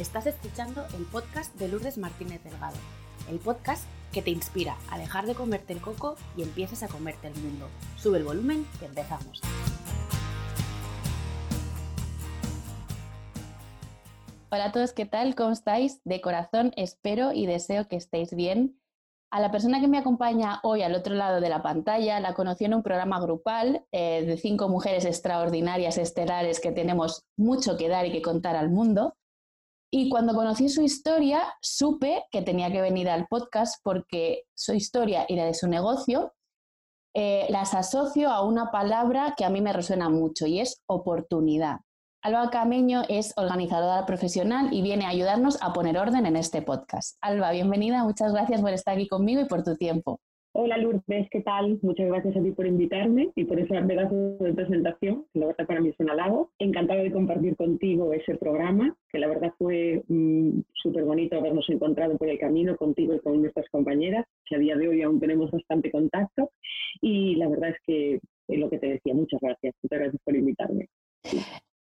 Estás escuchando el podcast de Lourdes Martínez Delgado, el podcast que te inspira a dejar de comerte el coco y empieces a comerte el mundo. Sube el volumen que empezamos. Hola a todos, ¿qué tal? ¿Cómo estáis? De corazón espero y deseo que estéis bien. A la persona que me acompaña hoy al otro lado de la pantalla la conocí en un programa grupal eh, de cinco mujeres extraordinarias, estelares, que tenemos mucho que dar y que contar al mundo. Y cuando conocí su historia, supe que tenía que venir al podcast porque su historia y la de su negocio eh, las asocio a una palabra que a mí me resuena mucho y es oportunidad. Alba Cameño es organizadora profesional y viene a ayudarnos a poner orden en este podcast. Alba, bienvenida, muchas gracias por estar aquí conmigo y por tu tiempo. Hola Lourdes, ¿qué tal? Muchas gracias a ti por invitarme y por ese pedazo de presentación, la verdad para mí es un halago. Encantada de compartir contigo ese programa, que la verdad fue mm, súper bonito habernos encontrado por el camino contigo y con nuestras compañeras, que a día de hoy aún tenemos bastante contacto. Y la verdad es que es lo que te decía, muchas gracias, muchas gracias por invitarme.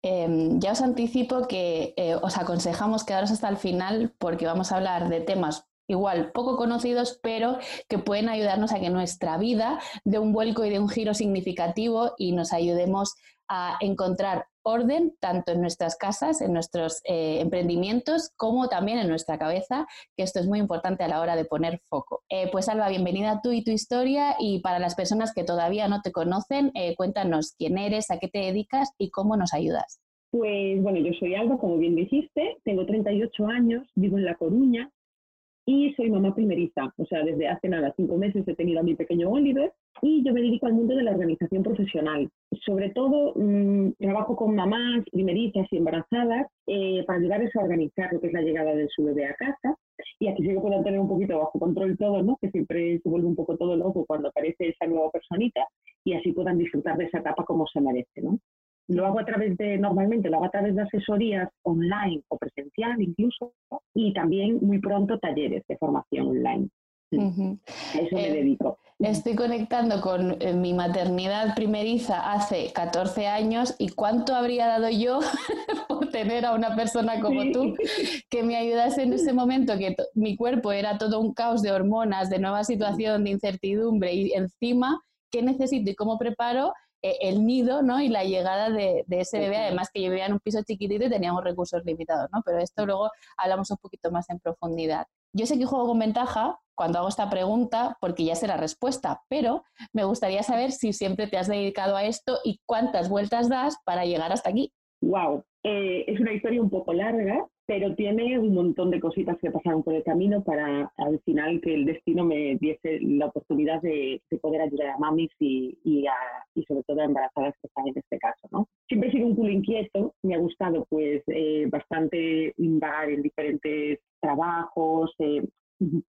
Em, ya os anticipo que eh, os aconsejamos quedaros hasta el final porque vamos a hablar de temas igual poco conocidos, pero que pueden ayudarnos a que nuestra vida dé un vuelco y dé un giro significativo y nos ayudemos a encontrar orden tanto en nuestras casas, en nuestros eh, emprendimientos, como también en nuestra cabeza, que esto es muy importante a la hora de poner foco. Eh, pues Alba, bienvenida tú y tu historia y para las personas que todavía no te conocen, eh, cuéntanos quién eres, a qué te dedicas y cómo nos ayudas. Pues bueno, yo soy Alba, como bien dijiste, tengo 38 años, vivo en La Coruña, soy mamá primeriza, o sea, desde hace nada, cinco meses he tenido a mi pequeño Oliver y yo me dedico al mundo de la organización profesional. Sobre todo mm, trabajo con mamás primerizas y embarazadas eh, para ayudarles a organizar lo que es la llegada de su bebé a casa y aquí sí que puedan tener un poquito bajo control todo, ¿no? que siempre se vuelve un poco todo loco cuando aparece esa nueva personita y así puedan disfrutar de esa etapa como se merece. ¿no? Lo hago a través de, normalmente lo hago a través de asesorías online o presencial incluso, y también muy pronto talleres de formación online. A eso me eh, dedico. Estoy conectando con eh, mi maternidad primeriza hace 14 años y cuánto habría dado yo por tener a una persona como tú que me ayudase en ese momento que mi cuerpo era todo un caos de hormonas, de nueva situación, de incertidumbre y encima qué necesito y cómo preparo el nido ¿no? y la llegada de, ese bebé, además que yo vivía en un piso chiquitito y teníamos recursos limitados, ¿no? pero esto luego hablamos un poquito más en profundidad. Yo sé que juego con ventaja cuando hago esta pregunta porque ya sé la respuesta, pero me gustaría saber si siempre te has dedicado a esto y cuántas vueltas das para llegar hasta aquí. Wow, eh, es una historia un poco larga, pero tiene un montón de cositas que pasaron por el camino para al final que el destino me diese la oportunidad de, poder ayudar a mamis y, y, sobre todo a embarazadas que están en este caso. ¿no? Siempre he sido un culo inquieto, me ha gustado pues eh, bastante invagar en diferentes trabajos, eh,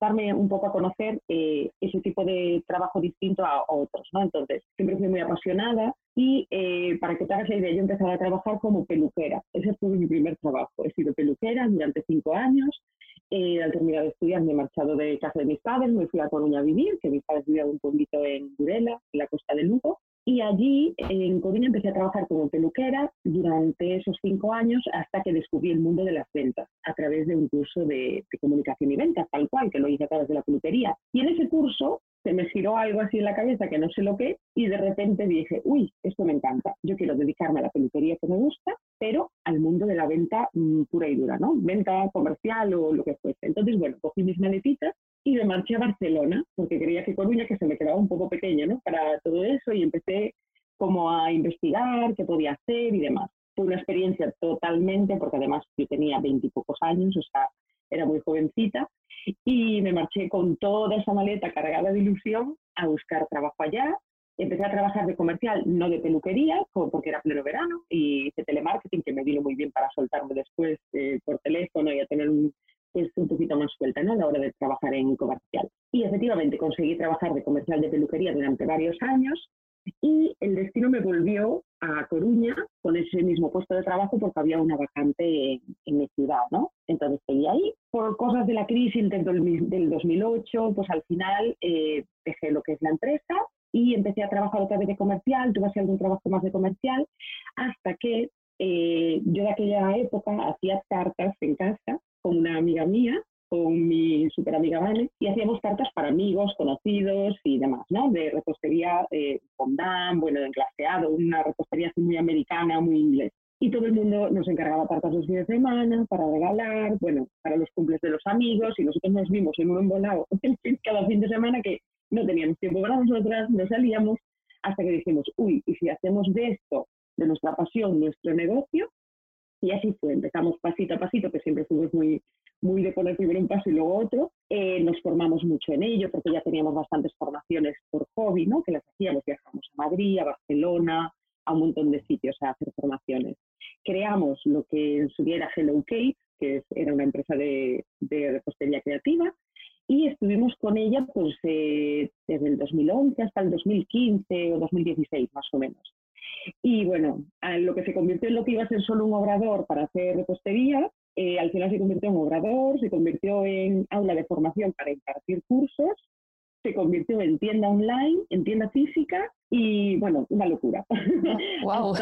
darme un poco a conocer eh, ese tipo de trabajo distinto a, otros, ¿no? Entonces, siempre fui muy apasionada y eh, para que te hagas la idea, yo empecé a trabajar como peluquera. Ese fue mi primer trabajo. He sido peluquera durante cinco años. Eh, al terminar de estudiar me he marchado de casa de mis padres, me fui a Coruña a vivir, que mis padres vivían un pueblito en Burela, en la costa de Lugo. Y allí, en Coruña, empecé a trabajar como peluquera durante esos cinco años hasta que descubrí el mundo de las ventas a través de un curso de, comunicación y ventas, tal cual, que lo hice a través de la peluquería. Y en ese curso se me giró algo así en la cabeza que no sé lo que, y de repente dije, uy, esto me encanta, yo quiero dedicarme a la peluquería que me gusta, pero al mundo de la venta mm, pura y dura, ¿no? Venta comercial o lo que fuese. Entonces, bueno, cogí mis maletitas y me marché a Barcelona, porque creía que Coruña, que se me quedaba un poco pequeño, ¿no? Para todo eso y empecé como a investigar qué podía hacer y demás. Fue una experiencia totalmente, porque además yo tenía veintipocos años, o sea, era muy jovencita, y me marché con toda esa maleta cargada de ilusión a buscar trabajo allá. Empecé a trabajar de comercial, no de peluquería, porque era pleno verano, y de telemarketing, que me vino muy bien para soltarme después eh, por teléfono y a tener un, es un poquito más suelta ¿no? a la hora de trabajar en comercial. Y efectivamente conseguí trabajar de comercial de peluquería durante varios años y el destino me volvió a Coruña con ese mismo puesto de trabajo porque había una vacante en, mi ciudad, ¿no? Entonces seguí ahí. Por cosas de la crisis del 2008, pues al final eh, dejé lo que es la empresa y empecé a trabajar otra vez de comercial, tuve así algún trabajo más de comercial, hasta que eh, yo de aquella época hacía tartas en casa con una amiga mía, con mi super amiga Vane, y hacíamos tartas para amigos, conocidos y demás, ¿no? De repostería eh, fondant, bueno, de glaseado, una repostería así muy americana, muy inglés. Y todo el mundo nos encargaba tartas los fines de semana para regalar, bueno, para los cumples de los amigos, y nosotros nos vimos en un embolado cada fin de semana que no teníamos tiempo para nosotras, no salíamos, hasta que dijimos, uy, y si hacemos de esto, de nuestra pasión, nuestro negocio, y así fue, empezamos pasito a pasito, que siempre fuimos muy, muy de poner primero un paso y luego otro. Eh, nos formamos mucho en ello, porque ya teníamos bastantes formaciones por hobby, ¿no? Que las hacíamos, viajamos a Madrid, a Barcelona, a un montón de sitios a hacer formaciones. Creamos lo que en su día era Hello Cake, que era una empresa de, de repostería creativa, y estuvimos con ella pues eh, desde el 2011 hasta el 2015 o 2016 más o menos. Y bueno, lo que se convirtió en lo que iba a ser solo un obrador para hacer repostería, eh, al final se convirtió en obrador, se convirtió en aula de formación para impartir cursos, se convirtió en tienda online, en tienda física y bueno, una locura. Wow.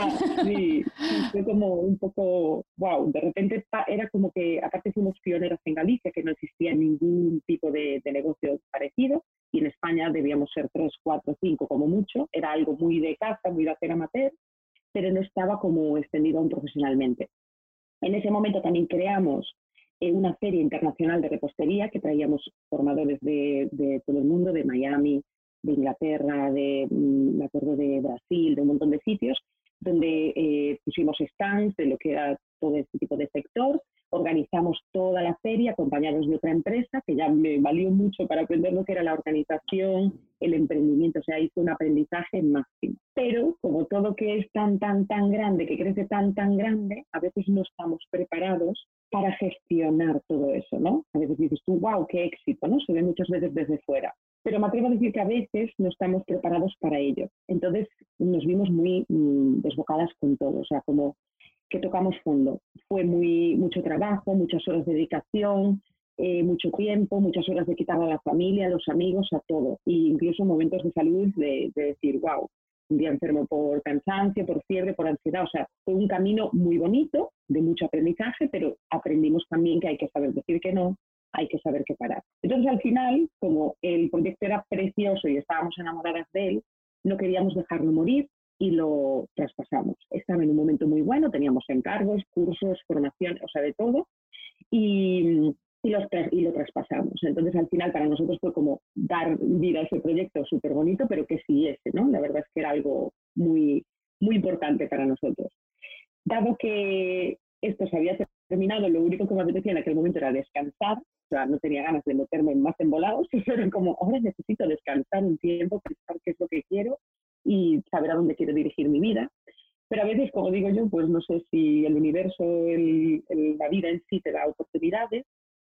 sí, fue como un poco, wow, de repente era como que, aparte fuimos pioneros en Galicia, que no existía ningún tipo de, de negocio parecido, y en España debíamos ser tres, cuatro, cinco como mucho, era algo muy de casa, muy de hacer amateur, pero no estaba como extendido aún profesionalmente. En ese momento también creamos eh, una feria internacional de repostería que traíamos formadores de, de, todo el mundo, de Miami, de Inglaterra, de, mm, me acuerdo de Brasil, de un montón de sitios, donde eh, pusimos stands de lo que era todo este tipo de sector organizamos toda la feria acompañados de otra empresa que ya me valió mucho para aprender lo que era la organización, el emprendimiento, o sea, hizo un aprendizaje máximo. Pero como todo que es tan, tan, tan grande, que crece tan, tan grande, a veces no estamos preparados para gestionar todo eso, ¿no? A veces dices tú, wow, qué éxito, ¿no? Se ve muchas veces desde fuera. Pero me atrevo a decir que a veces no estamos preparados para ello. Entonces nos vimos muy mm, desbocadas con todo, o sea, como que tocamos fondo. Fue muy, mucho trabajo, muchas horas de dedicación, eh, mucho tiempo, muchas horas de quitar a la familia, a los amigos, a todo. E incluso momentos de salud de, decir, wow, un día enfermo por cansancio, por fiebre, por ansiedad. O sea, fue un camino muy bonito, de mucho aprendizaje, pero aprendimos también que hay que saber decir que no, hay que saber qué parar. Entonces, al final, como el proyecto era precioso y estábamos enamoradas de él, no queríamos dejarlo morir y lo traspasamos. Estaba en un momento muy bueno, teníamos encargos, cursos, formación, o sea, de todo, y, y, los, y lo traspasamos. Entonces, al final, para nosotros fue como dar vida a ese proyecto súper bonito, pero que siguiese, ¿no? La verdad es que era algo muy, muy importante para nosotros. Dado que esto se había terminado, lo único que me apetecía en aquel momento era descansar, o sea, no tenía ganas de meterme más embolados, pero como, ahora necesito descansar un tiempo, pensar qué es lo que quiero y saber a dónde quiero dirigir mi vida. Pero a veces, como digo yo, pues no sé si el universo, el, la vida en sí te da oportunidades.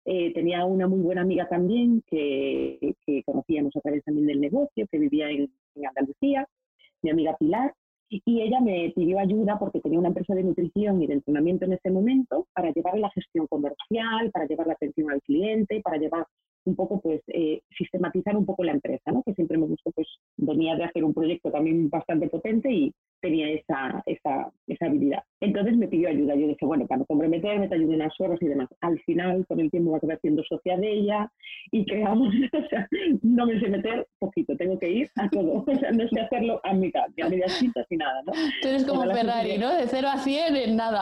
Eh, tenía una muy buena amiga también que, que, conocíamos a través también del negocio, que vivía en, en Andalucía, mi amiga Pilar, y ella me pidió ayuda porque tenía una empresa de nutrición y de entrenamiento en ese momento para llevar la gestión comercial, para llevar la atención al cliente, para llevar un poco, pues, eh, sistematizar un poco la empresa, ¿no? Que siempre me gustó, pues, venía de hacer un proyecto también bastante potente y tenía esa, esa, esa habilidad. Entonces me pidió ayuda. Yo dije, bueno, para no comprometerme, te ayudo unas horas y demás. Al final, con el tiempo, me acabé haciendo socia de ella y creamos, o sea, no me sé meter poquito, tengo que ir a todo. O sea, no sé hacerlo a mitad, ni a medias cintas ni nada, ¿no? Tú eres como Ferrari, ¿no? De 0 a 100 en nada.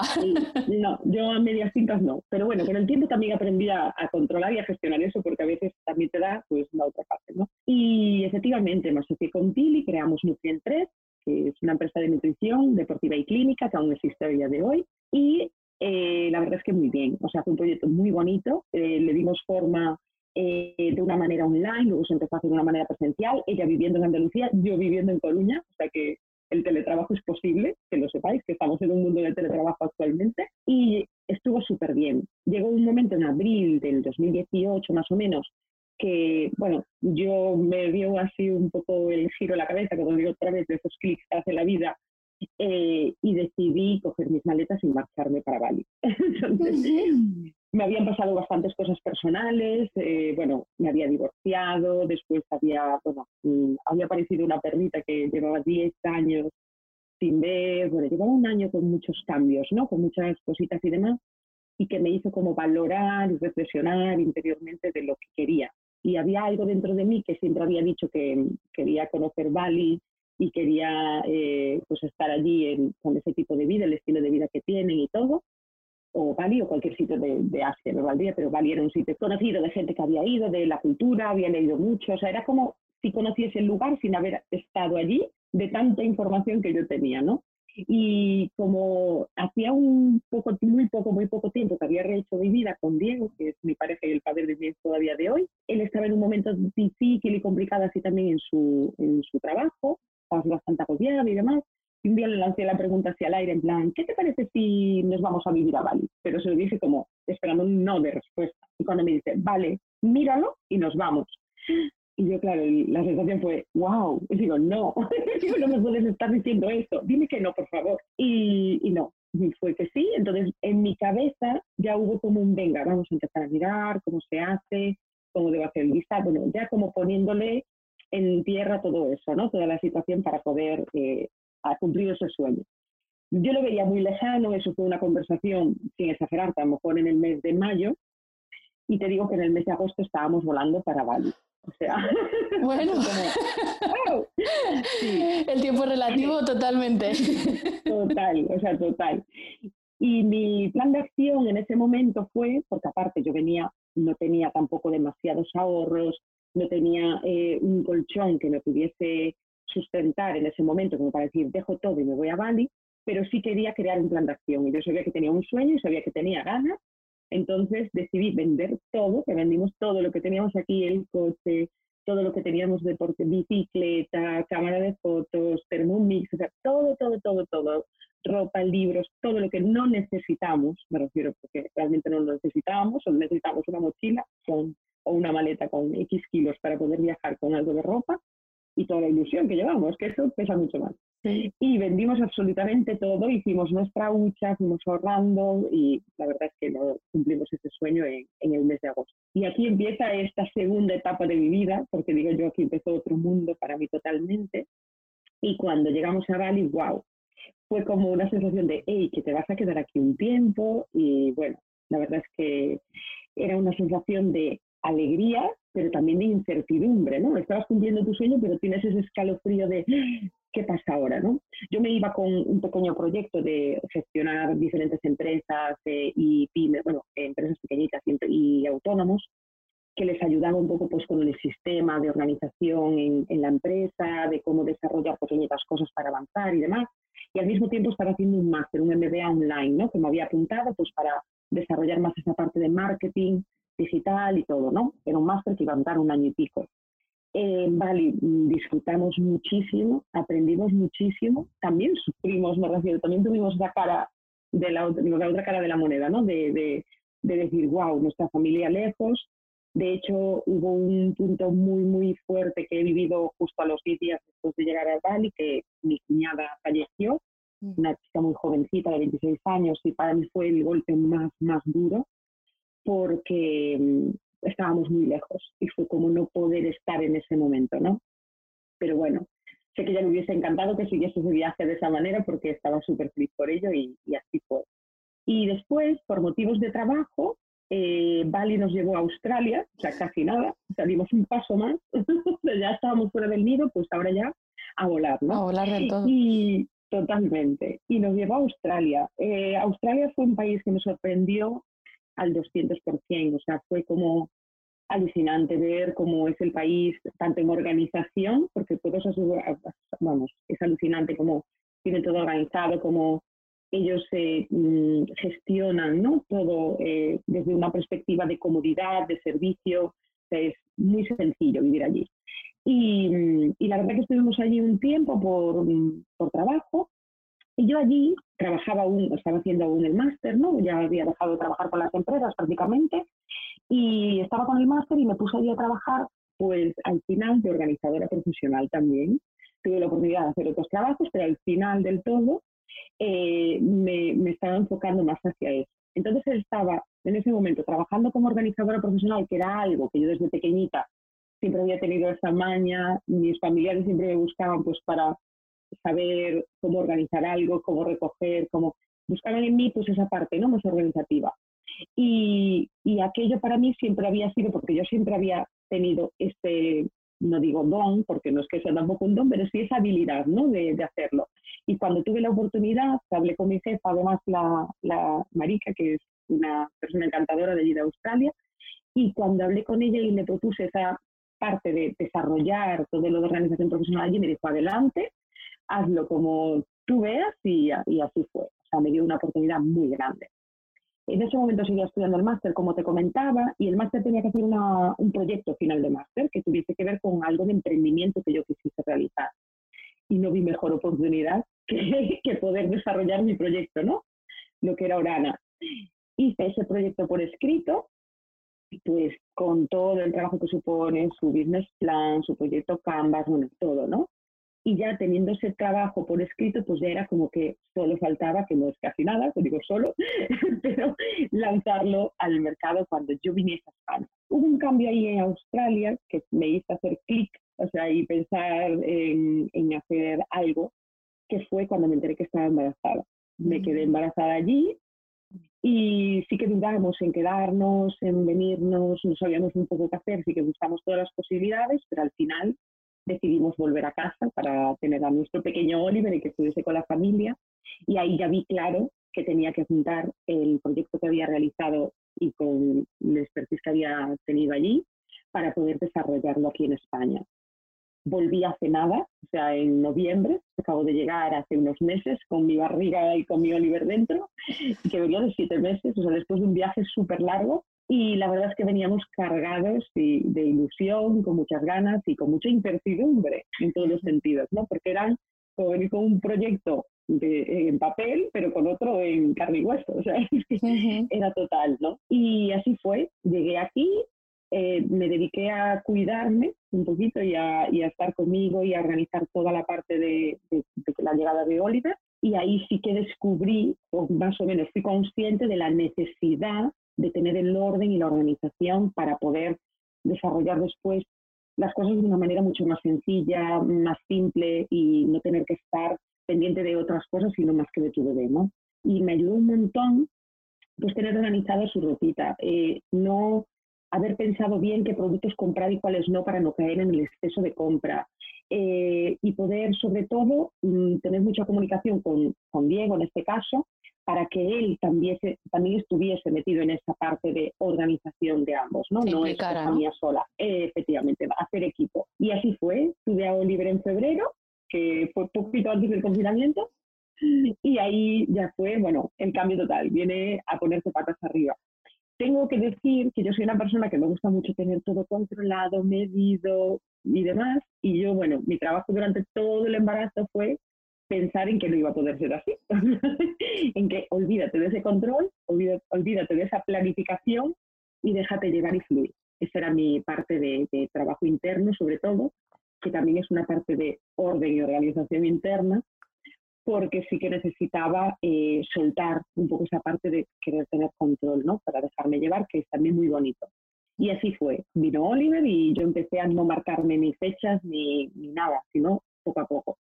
No, yo a medias cintas no. Pero bueno, con el tiempo también aprendí a, a controlar y a gestionar eso porque a veces también te da, pues, la otra parte, ¿no? Y efectivamente, me asocié con Tilly, creamos Nutrient 3, que es una empresa de nutrición deportiva y clínica que aún existe a día de hoy. Y eh, la verdad es que muy bien, o sea, fue un proyecto muy bonito, eh, le dimos forma eh, de una manera online, luego se empezó a hacer de una manera presencial, ella viviendo en Andalucía, yo viviendo en Coruña, o sea que el teletrabajo es posible, que lo sepáis, que estamos en un mundo de teletrabajo actualmente, y estuvo súper bien. Llegó un momento en abril del 2018 más o menos que, bueno, yo me dio así un poco el giro en la cabeza, como digo otra vez, de esos clics que hace la vida, eh, y decidí coger mis maletas y marcharme para Bali. Entonces, me habían pasado bastantes cosas personales, eh, bueno, me había divorciado, después había, bueno, mm, había aparecido una perrita que llevaba 10 años sin ver, bueno, llevaba un año con muchos cambios, ¿no? Con muchas cositas y demás, y que me hizo como valorar y reflexionar interiormente de lo que quería. Y había algo dentro de mí que siempre había dicho que quería conocer Bali y quería eh, pues estar allí con ese tipo de vida, el estilo de vida que tienen y todo, o Bali o cualquier sitio de, de Asia, no valdría, pero Bali era un sitio conocido de gente que había ido, de la cultura, había leído mucho, o sea, era como si conociese el lugar sin haber estado allí, de tanta información que yo tenía, ¿no? Y como hacía un poco, muy poco, muy poco tiempo que había rehecho mi vida con Diego, que es mi pareja y el padre de hijo todavía de hoy, él estaba en un momento difícil y complicado así también en su, en su trabajo, estaba bastante agobiado y demás. Y un día le lancé la pregunta hacia el aire, en plan, ¿qué te parece si nos vamos a vivir a Bali? Pero se lo dije como esperando un no de respuesta. Y cuando me dice, vale, míralo y nos vamos. Y yo, claro, la sensación fue, wow. Y digo, no, no me puedes estar diciendo esto. Dime que no, por favor. Y, y no, y fue que sí. Entonces, en mi cabeza ya hubo como un, venga, vamos a empezar a mirar cómo se hace, cómo debo hacer el visado. Bueno, ya como poniéndole en tierra todo eso, ¿no? Toda la situación para poder eh, cumplir ese sueño. Yo lo veía muy lejano, eso fue una conversación, sin exagerarte, a lo mejor en el mes de mayo, y te digo que en el mes de agosto estábamos volando para Bali. O sea, bueno, el tiempo relativo totalmente. Total, o sea, total. Y mi plan de acción en ese momento fue, porque aparte yo venía, no tenía tampoco demasiados ahorros, no tenía eh, un colchón que me pudiese sustentar en ese momento, como para decir, dejo todo y me voy a Bali, pero sí quería crear un plan de acción. Y yo sabía que tenía un sueño y sabía que tenía ganas entonces decidí vender todo, que vendimos todo lo que teníamos aquí, el coche, todo lo que teníamos de bicicleta, cámara de fotos, Thermomix, o sea, todo, todo, todo, todo, ropa, libros, todo lo que no necesitamos, me refiero porque realmente no lo necesitábamos, o necesitamos una mochila con, o una maleta con X kilos para poder viajar con algo de ropa y toda la ilusión que llevamos, que eso pesa mucho más. Y vendimos absolutamente todo, hicimos nuestra hucha, fuimos ahorrando y la verdad es que no cumplimos ese sueño en, el mes de agosto. Y aquí empieza esta segunda etapa de mi vida, porque digo yo, aquí empezó otro mundo para mí totalmente. Y cuando llegamos a Bali, wow, fue como una sensación de, hey, que te vas a quedar aquí un tiempo. Y bueno, la verdad es que era una sensación de alegría, pero también de incertidumbre, ¿no? Estabas cumpliendo tu sueño, pero tienes ese escalofrío de ¿qué pasa ahora? ¿no? Yo me iba con un pequeño proyecto de gestionar diferentes empresas eh, y pymes, bueno, empresas pequeñitas y, autónomos, que les ayudaba un poco pues, con el sistema de organización en, en, la empresa, de cómo desarrollar pequeñitas cosas para avanzar y demás. Y al mismo tiempo estaba haciendo un máster, un MBA online, ¿no? que me había apuntado pues, para desarrollar más esa parte de marketing digital y todo, ¿no? Era un máster que iba a dar un año y pico. Eh, vale, mm, disfrutamos muchísimo, aprendimos muchísimo, también sufrimos, me refiero, también tuvimos la cara de la, la otra cara de la moneda, ¿no? De, de, de, decir, wow, nuestra familia lejos. De hecho, hubo un punto muy, muy fuerte que he vivido justo a los 10 días después de llegar a Bali, que mi cuñada falleció, mm. una chica muy jovencita de 26 años, y para mí fue el golpe más, más duro, porque mm, estábamos muy lejos y fue como no poder estar en ese momento, ¿no? Pero bueno, sé que ya me hubiese encantado que siguiese ese viaje de esa manera porque estaba súper feliz por ello y, así fue. Y después, por motivos de trabajo, eh, Bali nos llevó a Australia, o sea, casi nada, salimos un paso más, ya estábamos fuera del nido, pues ahora ya a volar, ¿no? A volar del todo. Y totalmente. Y nos llevó a Australia. Eh, Australia fue un país que me sorprendió al 200%, o sea, fue como alucinante ver cómo es el país, tanto en organización, porque todos vamos, es alucinante cómo tienen todo organizado, cómo ellos se mm, gestionan ¿no? todo eh, desde una perspectiva de comodidad, de servicio, es muy sencillo vivir allí. Y, y, la verdad que estuvimos allí un tiempo por, por trabajo y yo allí trabajaba aún, estaba haciendo aún el máster, ¿no? Ya había dejado de trabajar con las empresas prácticamente y estaba con el máster y me puse allí a trabajar, pues al final de organizadora profesional también. Tuve la oportunidad de hacer otros trabajos, pero al final del todo eh, me, me estaba enfocando más hacia eso. Entonces estaba en ese momento trabajando como organizadora profesional, que era algo que yo desde pequeñita siempre había tenido esa maña, mis familiares siempre me buscaban pues para saber cómo organizar algo, cómo recoger, cómo buscaban en mí pues esa parte no más organizativa. Y, y aquello para mí siempre había sido, porque yo siempre había tenido este, no digo don, porque no es que sea tampoco un don, pero sí esa habilidad ¿no? de, de hacerlo. Y cuando tuve la oportunidad, hablé con mi jefa, además la, la Marica, que es una persona encantadora de allí de Australia, y cuando hablé con ella y le propuse esa parte de desarrollar todo lo de organización profesional allí, me dijo, adelante, hazlo como tú veas y, y así fue. O sea, me dio una oportunidad muy grande. En ese momento seguía estudiando el máster, como te comentaba, y el máster tenía que hacer una, un proyecto final de máster que tuviese que ver con algo de emprendimiento que yo quisiese realizar. Y no vi mejor oportunidad que, que poder desarrollar mi proyecto, ¿no? Lo que era Orana. Hice ese proyecto por escrito, pues con todo el trabajo que supone su business plan, su proyecto Canvas, bueno, todo, ¿no? Y ya teniendo ese trabajo por escrito, pues ya era como que solo faltaba, que no es casi nada, lo digo solo, pero lanzarlo al mercado cuando yo viniese a España. Hubo un cambio ahí en Australia que me hizo hacer clic, o sea, y pensar en, en hacer algo, que fue cuando me enteré que estaba embarazada. Me quedé mm. embarazada allí, y sí que dudábamos en quedarnos, en venirnos, no sabíamos un poco qué hacer, sí que buscamos todas las posibilidades, pero al final decidimos volver a casa para tener a nuestro pequeño Oliver y que estuviese con la familia. Y ahí ya vi claro que tenía que juntar el proyecto que había realizado y con la expertise que había tenido allí para poder desarrollarlo aquí en España volví hace nada, o sea, en noviembre, acabo de llegar hace unos meses con mi barriga y con mi Oliver dentro, que venía de siete meses, o sea, después de un viaje súper largo. Y la verdad es que veníamos cargados de, de, ilusión, con muchas ganas y con mucha incertidumbre en todos los sentidos, ¿no? Porque eran con, con un proyecto de, en papel, pero con otro en carne y hueso, o sea, era total, ¿no? Y así fue, llegué aquí, eh, me dediqué a cuidarme un poquito y a, estar conmigo y a organizar toda la parte de, la llegada de Oliver. Y ahí sí que descubrí, o más o menos fui consciente de la necesidad de tener el orden y la organización para poder desarrollar después las cosas de una manera mucho más sencilla, más simple y no tener que estar pendiente de otras cosas, sino más que de tu bebé, ¿no? Y me ayudó un montón pues tener organizada su ropita. Eh, no haber pensado bien qué productos comprar y cuáles no para no caer en el exceso de compra. Eh, y poder, sobre todo, mm, tener mucha comunicación con, con, Diego, en este caso, para que él también, también estuviese metido en esa parte de organización de ambos, ¿no? no es cosa mía sola, eh, efectivamente, hacer equipo. Y así fue, tuve a Oliver en febrero, que fue poquito antes del confinamiento, y ahí ya fue, bueno, el cambio total, viene a ponerse patas arriba tengo que decir que yo soy una persona que me gusta mucho tener todo controlado, medido y demás. Y yo, bueno, mi trabajo durante todo el embarazo fue pensar en que no iba a poder ser así. en que olvídate de ese control, olvídate, de esa planificación y déjate llevar y fluir. Esa era mi parte de, trabajo interno, sobre todo, que también es una parte de orden y organización interna, porque sí que necesitaba eh, soltar un poco esa parte de querer tener control, ¿no? Para dejarme llevar, que es también muy bonito. Y así fue. Vino Oliver y yo empecé a no marcarme ni fechas ni nada, sino poco a poco.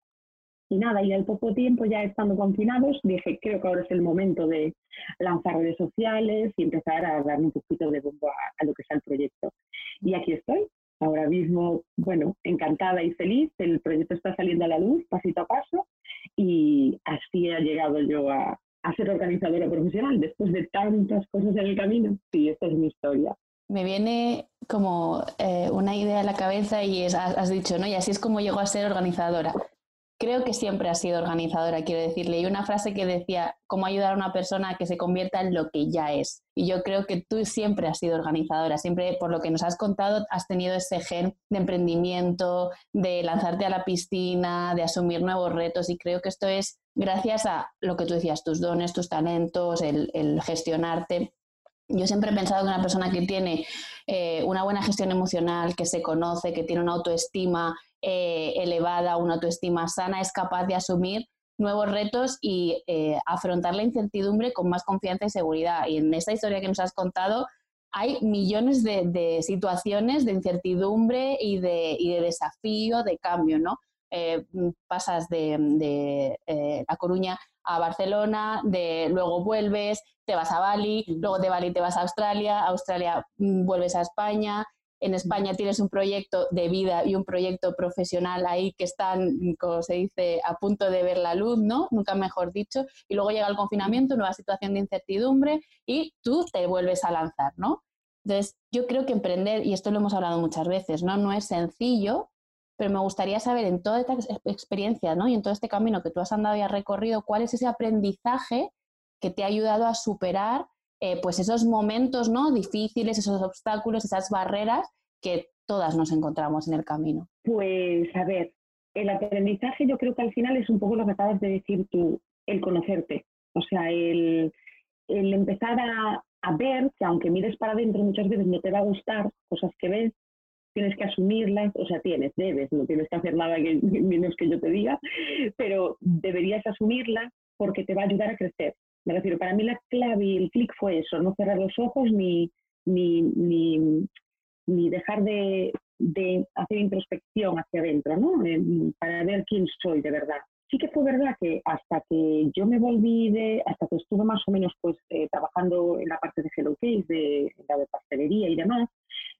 Y nada, y al poco tiempo, ya estando confinados, dije, creo que ahora es el momento de lanzar redes sociales y empezar a dar un poquito de bombo a, a lo que sea el proyecto. Y aquí estoy, ahora mismo, bueno, encantada y feliz. El proyecto está saliendo a la luz pasito a paso y así he llegado yo a, ser organizadora profesional después de tantas cosas en el camino. Sí, esta es mi historia. Me viene como eh, una idea a la cabeza y es, has dicho, ¿no? Y así es como llegó a ser organizadora creo que siempre ha sido organizadora, quiero decirle. Y una frase que decía, cómo ayudar a una persona a que se convierta en lo que ya es. Y yo creo que tú siempre has sido organizadora, siempre por lo que nos has contado has tenido ese gen de emprendimiento, de lanzarte a la piscina, de asumir nuevos retos. Y creo que esto es gracias a lo que tú decías, tus dones, tus talentos, el, gestionarte. Yo siempre he pensado que una persona que tiene eh, una buena gestión emocional, que se conoce, que tiene una autoestima eh, elevada, una autoestima sana, es capaz de asumir nuevos retos y eh, afrontar la incertidumbre con más confianza y seguridad. Y en esta historia que nos has contado hay millones de, situaciones de incertidumbre y de, y de, desafío, de cambio, ¿no? pasas de, eh, La Coruña a Barcelona, de, luego vuelves, te vas a Bali, luego de Bali te vas a Australia, Australia mm, vuelves a España, en España tienes un proyecto de vida y un proyecto profesional ahí que están, como se dice, a punto de ver la luz, ¿no? Nunca mejor dicho. Y luego llega el confinamiento, nueva situación de incertidumbre y tú te vuelves a lanzar, ¿no? Entonces, yo creo que emprender, y esto lo hemos hablado muchas veces, ¿no? No es sencillo, pero me gustaría saber en toda esta experiencia, ¿no? Y en todo este camino que tú has andado y has recorrido, ¿cuál es ese aprendizaje que te ha ayudado a superar eh, pues esos momentos ¿no? difíciles, esos obstáculos, esas barreras que todas nos encontramos en el camino? Pues a ver, el aprendizaje yo creo que al final es un poco lo que acabas de decir tú, el conocerte. O sea, el, empezar a, ver que aunque mires para adentro muchas veces no te va a gustar cosas que ves, tienes que asumirlas, o sea, tienes, debes, no tienes que hacer nada menos que yo te diga, pero deberías asumirlas porque te va a ayudar a crecer. Me refiero, para mí la clave y el clic fue eso, no cerrar los ojos ni, ni, ni, dejar de, de, hacer introspección hacia adentro, ¿no? para ver quién soy de verdad. Sí que fue verdad que hasta que yo me volví de, hasta que estuve más o menos pues eh, trabajando en la parte de Hello Case, de, la de pastelería y demás,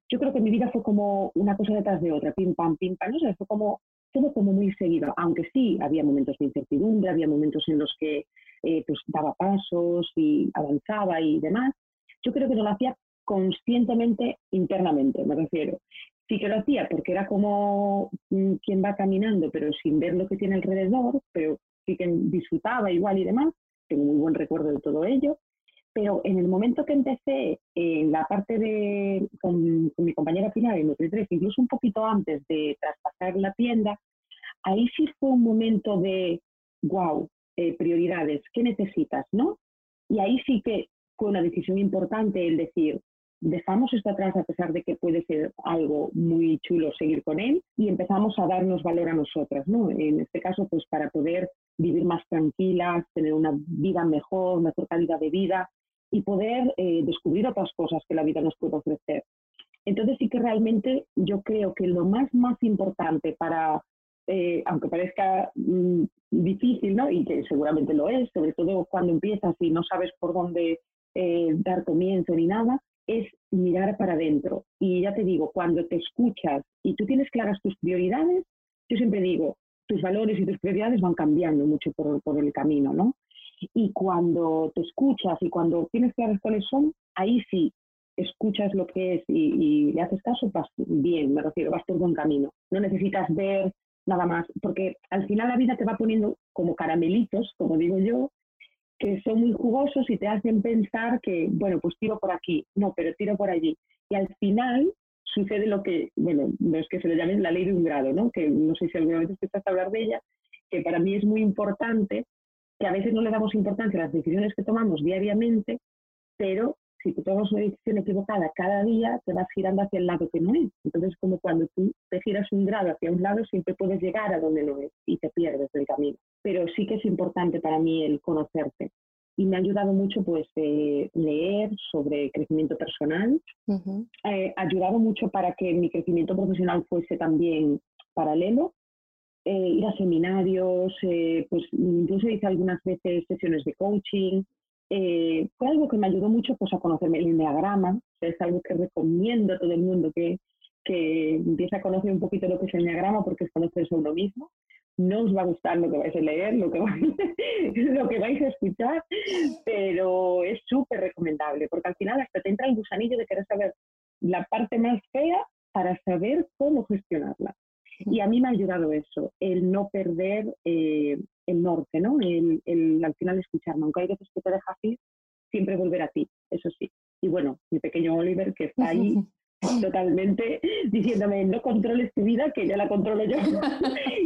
yo creo que mi vida fue como una cosa detrás de otra, pim pam, pim pam, no sé, fue como todo como muy seguido, aunque sí había momentos de incertidumbre, había momentos en los que eh, pues daba pasos y avanzaba y demás, yo creo que no lo hacía conscientemente internamente, me refiero. Sí que lo hacía porque era como mm, quien va caminando, pero sin ver lo que tiene alrededor, pero sí que disfrutaba igual y demás, tengo muy buen recuerdo de todo ello, pero en el momento que empecé en la parte de, con, mi compañera Pilar en Nutri3, incluso un poquito antes de traspasar la tienda, ahí sí fue un momento de, wow, eh, prioridades, ¿qué necesitas? ¿no? Y ahí sí que fue una decisión importante el decir, dejamos esto atrás a pesar de que puede ser algo muy chulo seguir con él y empezamos a darnos valor a nosotras, ¿no? En este caso, pues para poder vivir más tranquilas, tener una vida mejor, mejor calidad de vida y poder eh, descubrir otras cosas que la vida nos puede ofrecer. Entonces sí que realmente yo creo que lo más, más importante para eh, aunque parezca mm, difícil, ¿no? y que seguramente lo es, sobre todo cuando empiezas y no sabes por dónde eh, dar comienzo ni nada, es mirar para adentro. Y ya te digo, cuando te escuchas y tú tienes claras tus prioridades, yo siempre digo, tus valores y tus prioridades van cambiando mucho por, por el camino, ¿no? Y cuando te escuchas y cuando tienes claras cuáles son, ahí sí escuchas lo que es y, y, le haces caso, vas bien, me refiero, vas por buen camino. No necesitas ver nada más, porque al final la vida te va poniendo como caramelitos, como digo yo, que son muy jugosos y te hacen pensar que, bueno, pues tiro por aquí, no, pero tiro por allí. Y al final sucede lo que, bueno, no es que se le llame la ley de un grado, ¿no? Que no sé si alguna vez escuchaste hablar de ella, que para mí es muy importante, que a veces no le damos importancia a las decisiones que tomamos diariamente, pero si tú tomas una decisión equivocada cada día, te vas girando hacia el lado que no es. Entonces, como cuando tú te giras un grado hacia un lado, siempre puedes llegar a donde no es y te pierdes del camino. Pero sí que es importante para mí el conocerte. Y me ha ayudado mucho pues leer sobre crecimiento personal. Eh, ha ayudado mucho para que mi crecimiento profesional fuese también paralelo. Eh, ir a seminarios, eh, pues incluso hice algunas veces sesiones de coaching, eh, fue algo que me ayudó mucho pues, a conocerme el enneagrama, es algo que recomiendo a todo el mundo que, que empiece a conocer un poquito lo que es el enneagrama porque es conocerse a uno mismo. No os va a gustar lo que vais a leer, lo que vais, lo que vais a escuchar, pero es súper recomendable porque al final hasta te entra el gusanillo de querer saber la parte más fea para saber cómo gestionarla. Y a mí me ha ayudado eso, el no perder eh, el norte, ¿no? El, el, al final escucharme, aunque hay veces que te dejas ir, siempre volver a ti, eso sí. Y bueno, mi pequeño Oliver que está ahí totalmente diciéndome, no controles tu vida, que ya la controlo yo,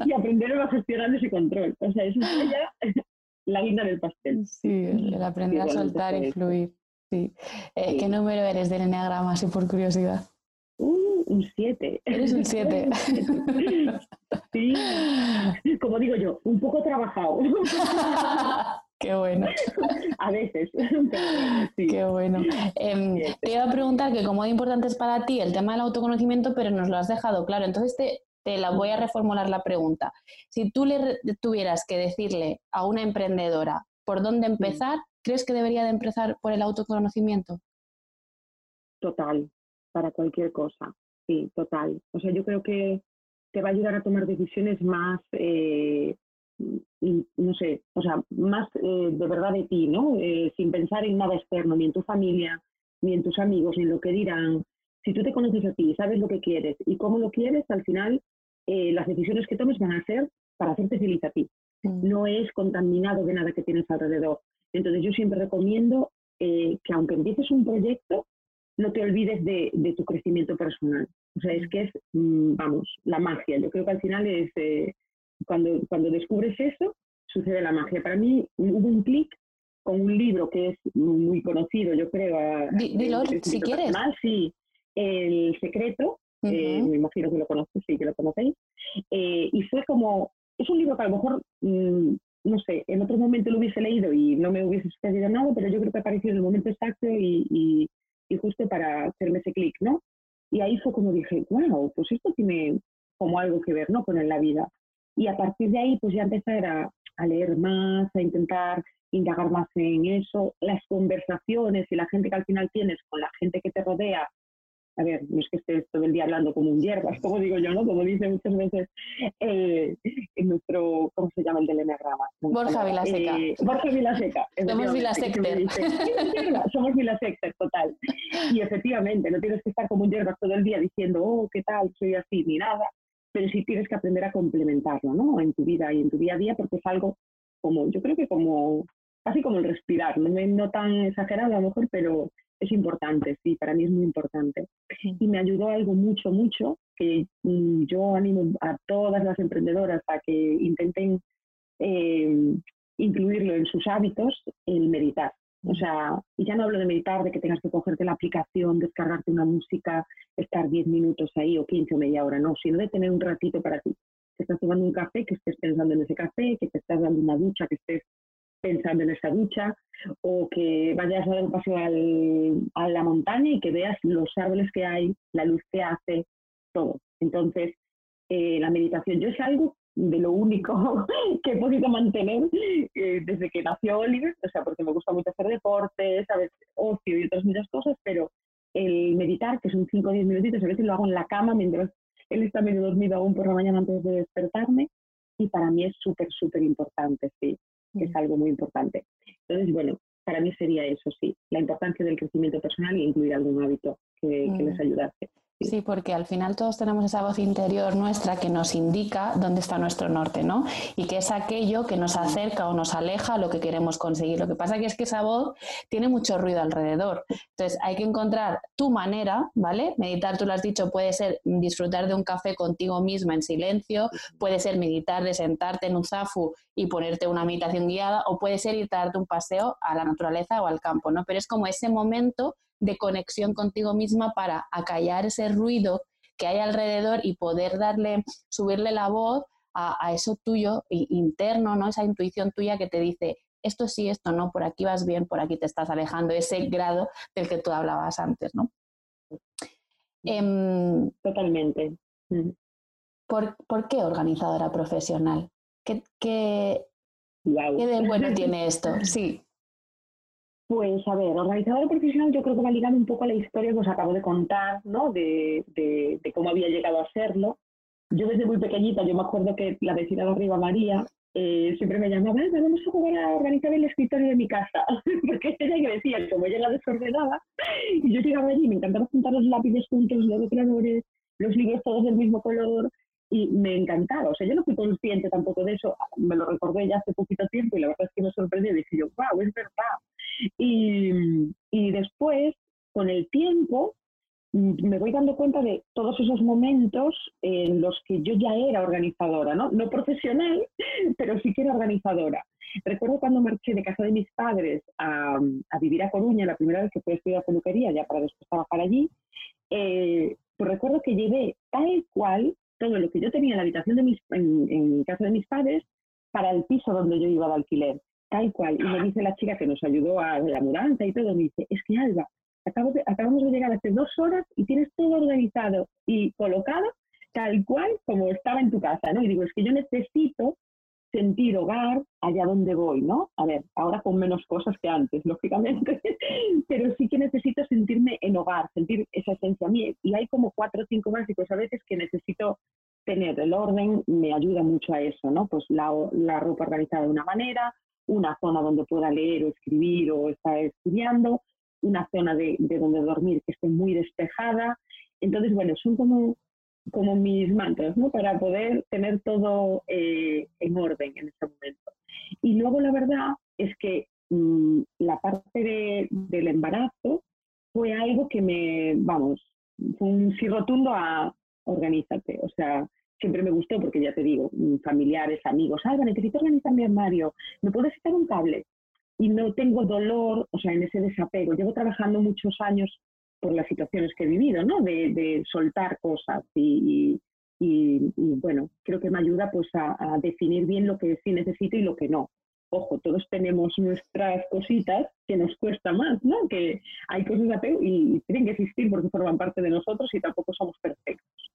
y aprender a gestionar ese control. O sea, eso es ya la guinda del pastel. Sí, el aprender a soltar y fluir. Eh, sí. ¿Qué número eres del enneagrama, así por curiosidad? Un 7. Eres un 7. sí, como digo yo, un poco trabajado. Qué bueno. A veces. Qué bueno. Em, te iba a preguntar que cómo de importante es para ti el tema del autoconocimiento, pero nos lo has dejado claro. Entonces te, te la voy a reformular la pregunta. Si tú le tuvieras que decirle a una emprendedora por dónde empezar, ¿crees que debería de empezar por el autoconocimiento? Total, para cualquier cosa, sí, total. O sea, yo creo que te va a ayudar a tomar decisiones más, eh, no sé, o sea, más eh, de verdad de ti, ¿no? Eh, sin pensar en nada externo, ni en tu familia, ni en tus amigos, ni en lo que dirán. Si tú te conoces a ti, sabes lo que quieres y cómo lo quieres, al final las decisiones que tomes van a ser para hacerte feliz a ti. Mm. No es contaminado de nada que tienes alrededor. Entonces yo siempre recomiendo que aunque empieces un proyecto, no te olvides de, tu crecimiento personal. O sea, es que es, mm, vamos, la magia. Yo creo que al final es, eh, cuando, cuando descubres eso, sucede la magia. Para mí hubo un clic con un libro que es muy conocido, yo creo. Dilo, si quieres. sí, El Secreto, eh, me imagino que lo conoces, sí, que lo conocéis. Eh, y fue como, es un libro que a lo mejor, mm, no sé, en otro momento lo hubiese leído y no me hubiese sucedido nada, pero yo creo que apareció en el momento exacto y y justo para hacerme ese clic, ¿no? Y ahí fue como dije, wow, pues esto tiene como algo que ver, ¿no? Con la vida. Y a partir de ahí, pues ya empezar a, a leer más, a intentar indagar más en eso, las conversaciones y la gente que al final tienes con la gente que te rodea, a ver, no es que estés todo el día hablando como un hierbas, como digo yo, ¿no? Como dice muchas veces eh, en nuestro, ¿cómo se llama el del enagrama? Borja Vilaseca. Eh, Borja Vilaseca. Somos Vilasecter. Somos Vilasecter, total. Y efectivamente, no tienes que estar como un hierbas todo el día diciendo, oh, ¿qué tal? Soy así, ni nada. Pero sí tienes que aprender a complementarlo, ¿no? En tu vida y en tu día a día, porque es algo como, yo creo que como, casi como el respirar, no, no tan exagerado a lo mejor, pero es importante, sí, para mí es muy importante. Y me ayudó algo mucho, mucho, que mm, yo animo a todas las emprendedoras a que intenten eh, incluirlo en sus hábitos, el meditar. O sea, y ya no hablo de meditar, de que tengas que cogerte la aplicación, descargarte una música, estar 10 minutos ahí o 15 o media hora, no, sino de tener un ratito para ti. Que estás tomando un café, que estés pensando en ese café, que te estás dando una ducha, que estés pensando en esa ducha, o que vayas a dar un paseo a la montaña y que veas los árboles que hay, la luz que hace, todo. Entonces, eh, la meditación, yo es algo de lo único que he podido mantener eh, desde que nació Oliver, o sea, porque me gusta mucho hacer deportes, a veces ocio y otras muchas cosas, pero el meditar, que son 5 o 10 minutitos, a veces lo hago en la cama mientras él está medio dormido aún por la mañana antes de despertarme, y para mí es súper, súper importante, sí que es algo muy importante. Entonces, bueno, para mí sería eso, sí, la importancia del crecimiento personal e incluir algún hábito que, que les ayudase. Sí, porque al final todos tenemos esa voz interior nuestra que nos indica dónde está nuestro norte, ¿no? Y que es aquello que nos acerca o nos aleja a lo que queremos conseguir. Lo que pasa que es que esa voz tiene mucho ruido alrededor. Entonces hay que encontrar tu manera, ¿vale? Meditar, tú lo has dicho, puede ser disfrutar de un café contigo misma en silencio, puede ser meditar de sentarte en un zafu y ponerte una meditación guiada, o puede ser ir a darte un paseo a la naturaleza o al campo, ¿no? Pero es como ese momento de conexión contigo misma para acallar ese ruido que hay alrededor y poder darle, subirle la voz a, eso tuyo interno, ¿no? Esa intuición tuya que te dice, esto sí, esto no, por aquí vas bien, por aquí te estás alejando, ese grado del que tú hablabas antes, ¿no? Em, Totalmente. Mm. ¿por, qué organizadora profesional? ¿Qué, qué, ¿Qué de bueno tiene esto? Sí. Pues a ver, organizadora profesional yo creo que va ligado un poco a la historia que os acabo de contar, ¿no? De, de, cómo había llegado a serlo. Yo desde muy pequeñita, yo me acuerdo que la vecina de arriba, María, eh, siempre me llamaba, vamos a jugar a organizar el escritorio de mi casa, porque ella que decía, como ella era desordenada, y yo llegaba allí, me encantaba juntar los lápices juntos, los decoradores, los libros todos del mismo color, y me encantaba. O sea, yo no fui consciente tampoco de eso, me lo recordé ya hace poquito tiempo y la verdad es que me sorprendió y dije yo, wow, es verdad. Y, y después, con el tiempo, mm, me voy dando cuenta de todos esos momentos en los que yo ya era organizadora, ¿no? No profesional, pero sí que era organizadora. Recuerdo cuando marché de casa de mis padres a, a vivir a Coruña, la primera vez que fui a estudiar peluquería, ya para después trabajar allí, eh, pues recuerdo que llevé tal cual todo lo que yo tenía en la habitación de mis, en, casa de mis padres para el piso donde yo iba de alquiler, tal cual. Y me dice la chica que nos ayudó a la mudanza y todo, me dice, es que Alba, acabamos de llegar hace dos horas y tienes todo organizado y colocado tal cual como estaba en tu casa, ¿no? Y digo, es que yo necesito sentir hogar allá donde voy, ¿no? A ver, ahora con menos cosas que antes, lógicamente, pero sí que necesito sentirme en hogar, sentir esa esencia mía. Y hay como cuatro o cinco básicos a veces que necesito tener. El orden me ayuda mucho a eso, ¿no? Pues la, la ropa organizada de una manera, una zona donde pueda leer o escribir o estar estudiando, una zona de, de donde dormir que esté muy despejada. Entonces, bueno, son como como mis mantras, ¿no? Para poder tener todo eh, en orden en ese momento. Y luego la verdad es que mm, la parte del embarazo fue algo que me, vamos, fue un sí rotundo a organízate. O sea, siempre me gustó porque ya te digo, mm, familiares, amigos, Alba, necesito organizar mi armario, ¿me puedes quitar un cable? Y no tengo dolor, o sea, en ese desapego. Llevo trabajando muchos años por las situaciones que he vivido, ¿no? De, soltar cosas y, bueno, creo que me ayuda pues a, definir bien lo que sí necesito y lo que no. Ojo, todos tenemos nuestras cositas que nos cuesta más, ¿no? Que hay cosas de apego y tienen que existir porque forman parte de nosotros y tampoco somos perfectos.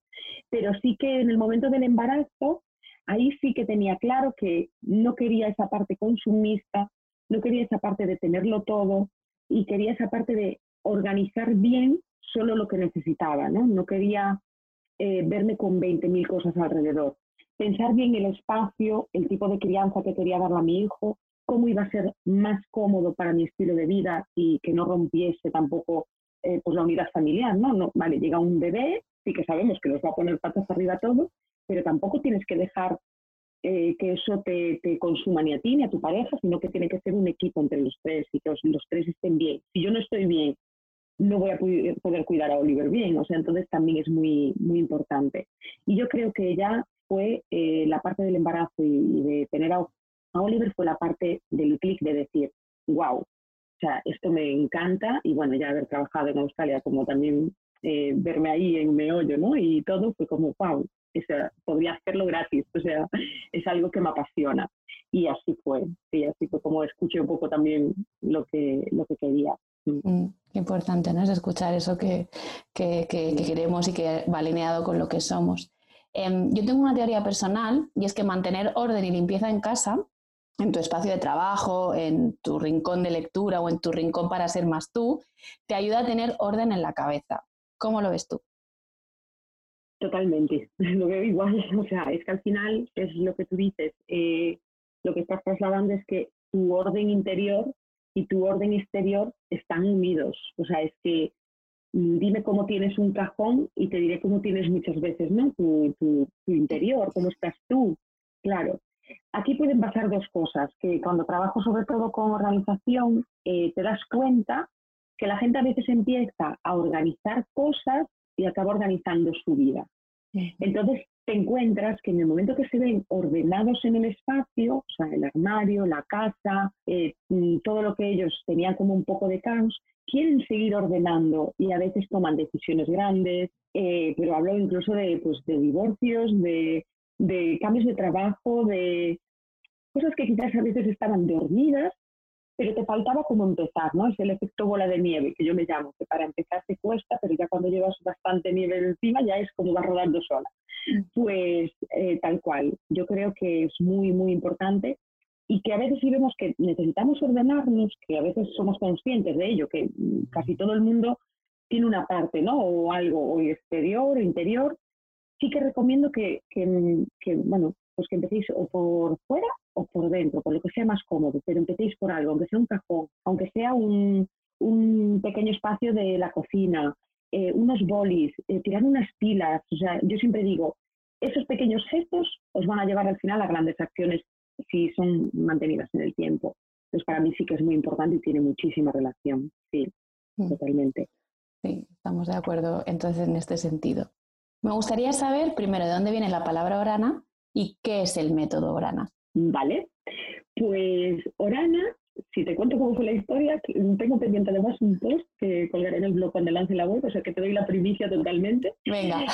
Pero sí que en el momento del embarazo, ahí sí que tenía claro que no quería esa parte consumista, no quería esa parte de tenerlo todo y quería esa parte de organizar bien solo lo que necesitaba, ¿no? No quería eh, verme con 20.000 cosas alrededor. Pensar bien el espacio, el tipo de crianza que quería darle a mi hijo, cómo iba a ser más cómodo para mi estilo de vida y que no rompiese tampoco eh, pues la unidad familiar, ¿no? ¿no? Vale, llega un bebé, sí que sabemos que nos va a poner patas arriba todo, pero tampoco tienes que dejar eh, que eso te, te, consuma ni a ti ni a tu pareja, sino que tiene que ser un equipo entre los tres y que los tres estén bien. Si yo no estoy bien no voy a poder cuidar a Oliver bien, o sea, entonces también es muy, muy importante. Y yo creo que ya fue eh, la parte del embarazo y, de tener a, Oliver fue la parte del clic de decir, wow, o sea, esto me encanta y bueno, ya haber trabajado en Australia, como también eh, verme ahí en meollo, ¿no? Y todo fue como, wow, podría hacerlo gratis, o sea, es algo que me apasiona. Y así fue, sí, así fue como escuché un poco también lo que, lo que quería. Mm. Mm, importante, ¿no? Es escuchar eso que, queremos y que va alineado con lo que somos. Em, yo tengo una teoría personal y es que mantener orden y limpieza en casa, en tu espacio de trabajo, en tu rincón de lectura o en tu rincón para ser más tú, te ayuda a tener orden en la cabeza. ¿Cómo lo ves tú? Totalmente, lo veo igual. O sea, es que al final es lo que tú dices. Eh, lo que estás trasladando es que tu orden interior y tu orden exterior están unidos. O sea, es que mm, dime cómo tienes un cajón y te diré cómo tienes muchas veces, ¿no? Tu, interior, cómo estás tú. Claro. Aquí pueden pasar dos cosas, que cuando trabajo sobre todo con organización, eh, te das cuenta que la gente a veces empieza a organizar cosas y acaba organizando su vida. Entonces, te encuentras que en el momento que se ven ordenados en el espacio, o sea, el armario, la casa, eh, mm, todo lo que ellos tenían como un poco de caos, quieren seguir ordenando y a veces toman decisiones grandes, eh, pero hablo incluso de, pues, de divorcios, de, de cambios de trabajo, de cosas que quizás a veces estaban dormidas pero te faltaba como empezar, ¿no? Es el efecto bola de nieve, que yo me llamo, que para empezar te cuesta, pero ya cuando llevas bastante nieve encima ya es como vas rodando sola. Mm. Pues eh, tal cual, yo creo que es muy, muy importante y que a veces sí vemos que necesitamos ordenarnos, que a veces somos conscientes de ello, que casi todo el mundo tiene una parte, ¿no? O algo, o exterior o interior. Sí que recomiendo que, que, que bueno, pues que empecéis o por fuera o por dentro, por lo que sea más cómodo, pero empecéis por algo, aunque sea un cajón, aunque sea un, un pequeño espacio de la cocina, eh, unos bolis, eh, tirar unas pilas. O sea, yo siempre digo, esos pequeños gestos os van a llevar al final a grandes acciones si son mantenidas en el tiempo. Entonces, para mí sí que es muy importante y tiene muchísima relación. Sí, mm. totalmente. Sí, estamos de acuerdo entonces en este sentido. Me gustaría saber primero de dónde viene la palabra orana y qué es el método orana. Vale, pues Orana, si te cuento cómo fue la historia, tengo pendiente además un post que colgaré en el blog cuando lance la web, o sea que te doy la primicia totalmente. Venga.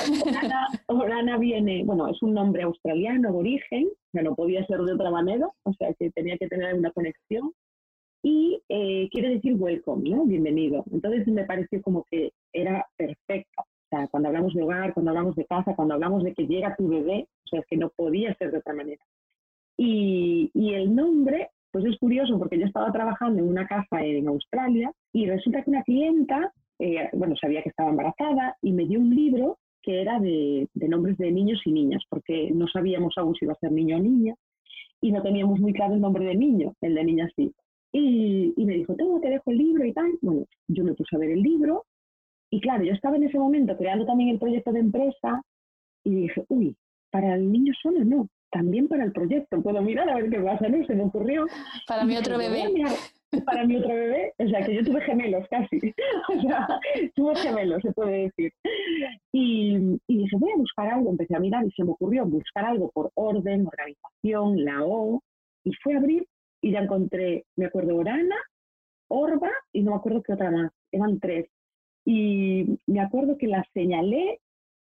Orana, viene, bueno, es un nombre australiano de origen, o no podía ser de otra manera, o sea que tenía que tener una conexión. Y eh, quiere decir welcome, ¿no? Bienvenido. Entonces me pareció como que era perfecto. O sea, cuando hablamos de hogar, cuando hablamos de casa, cuando hablamos de que llega tu bebé, o sea, es que no podía ser de otra manera. Y, el nombre, pues es curioso porque yo estaba trabajando en una casa en Australia y resulta que una clienta, eh, bueno, sabía que estaba embarazada y me dio un libro que era de, nombres de niños y niñas, porque no sabíamos aún si iba a ser niño o niña y no teníamos muy claro el nombre de niño, el de niña sí. Y, y me dijo, tengo te dejo el libro y tal. Bueno, yo me puse a ver el libro y claro, yo estaba en ese momento creando también el proyecto de empresa y dije, uy, para el niño solo no, también para el proyecto. Puedo mirar a ver qué pasa, ¿no? Se me ocurrió. Para mi otro bebé. para mi otro bebé, o sea, que yo tuve gemelos casi. o sea, tuve gemelos, se puede decir. Y, y dije, voy a buscar algo. Empecé a mirar y se me ocurrió buscar algo por orden, organización, la O. Y fui a abrir y ya encontré, me acuerdo, Orana, Orba y no me acuerdo qué otra más. Eran tres. Y me acuerdo que las señalé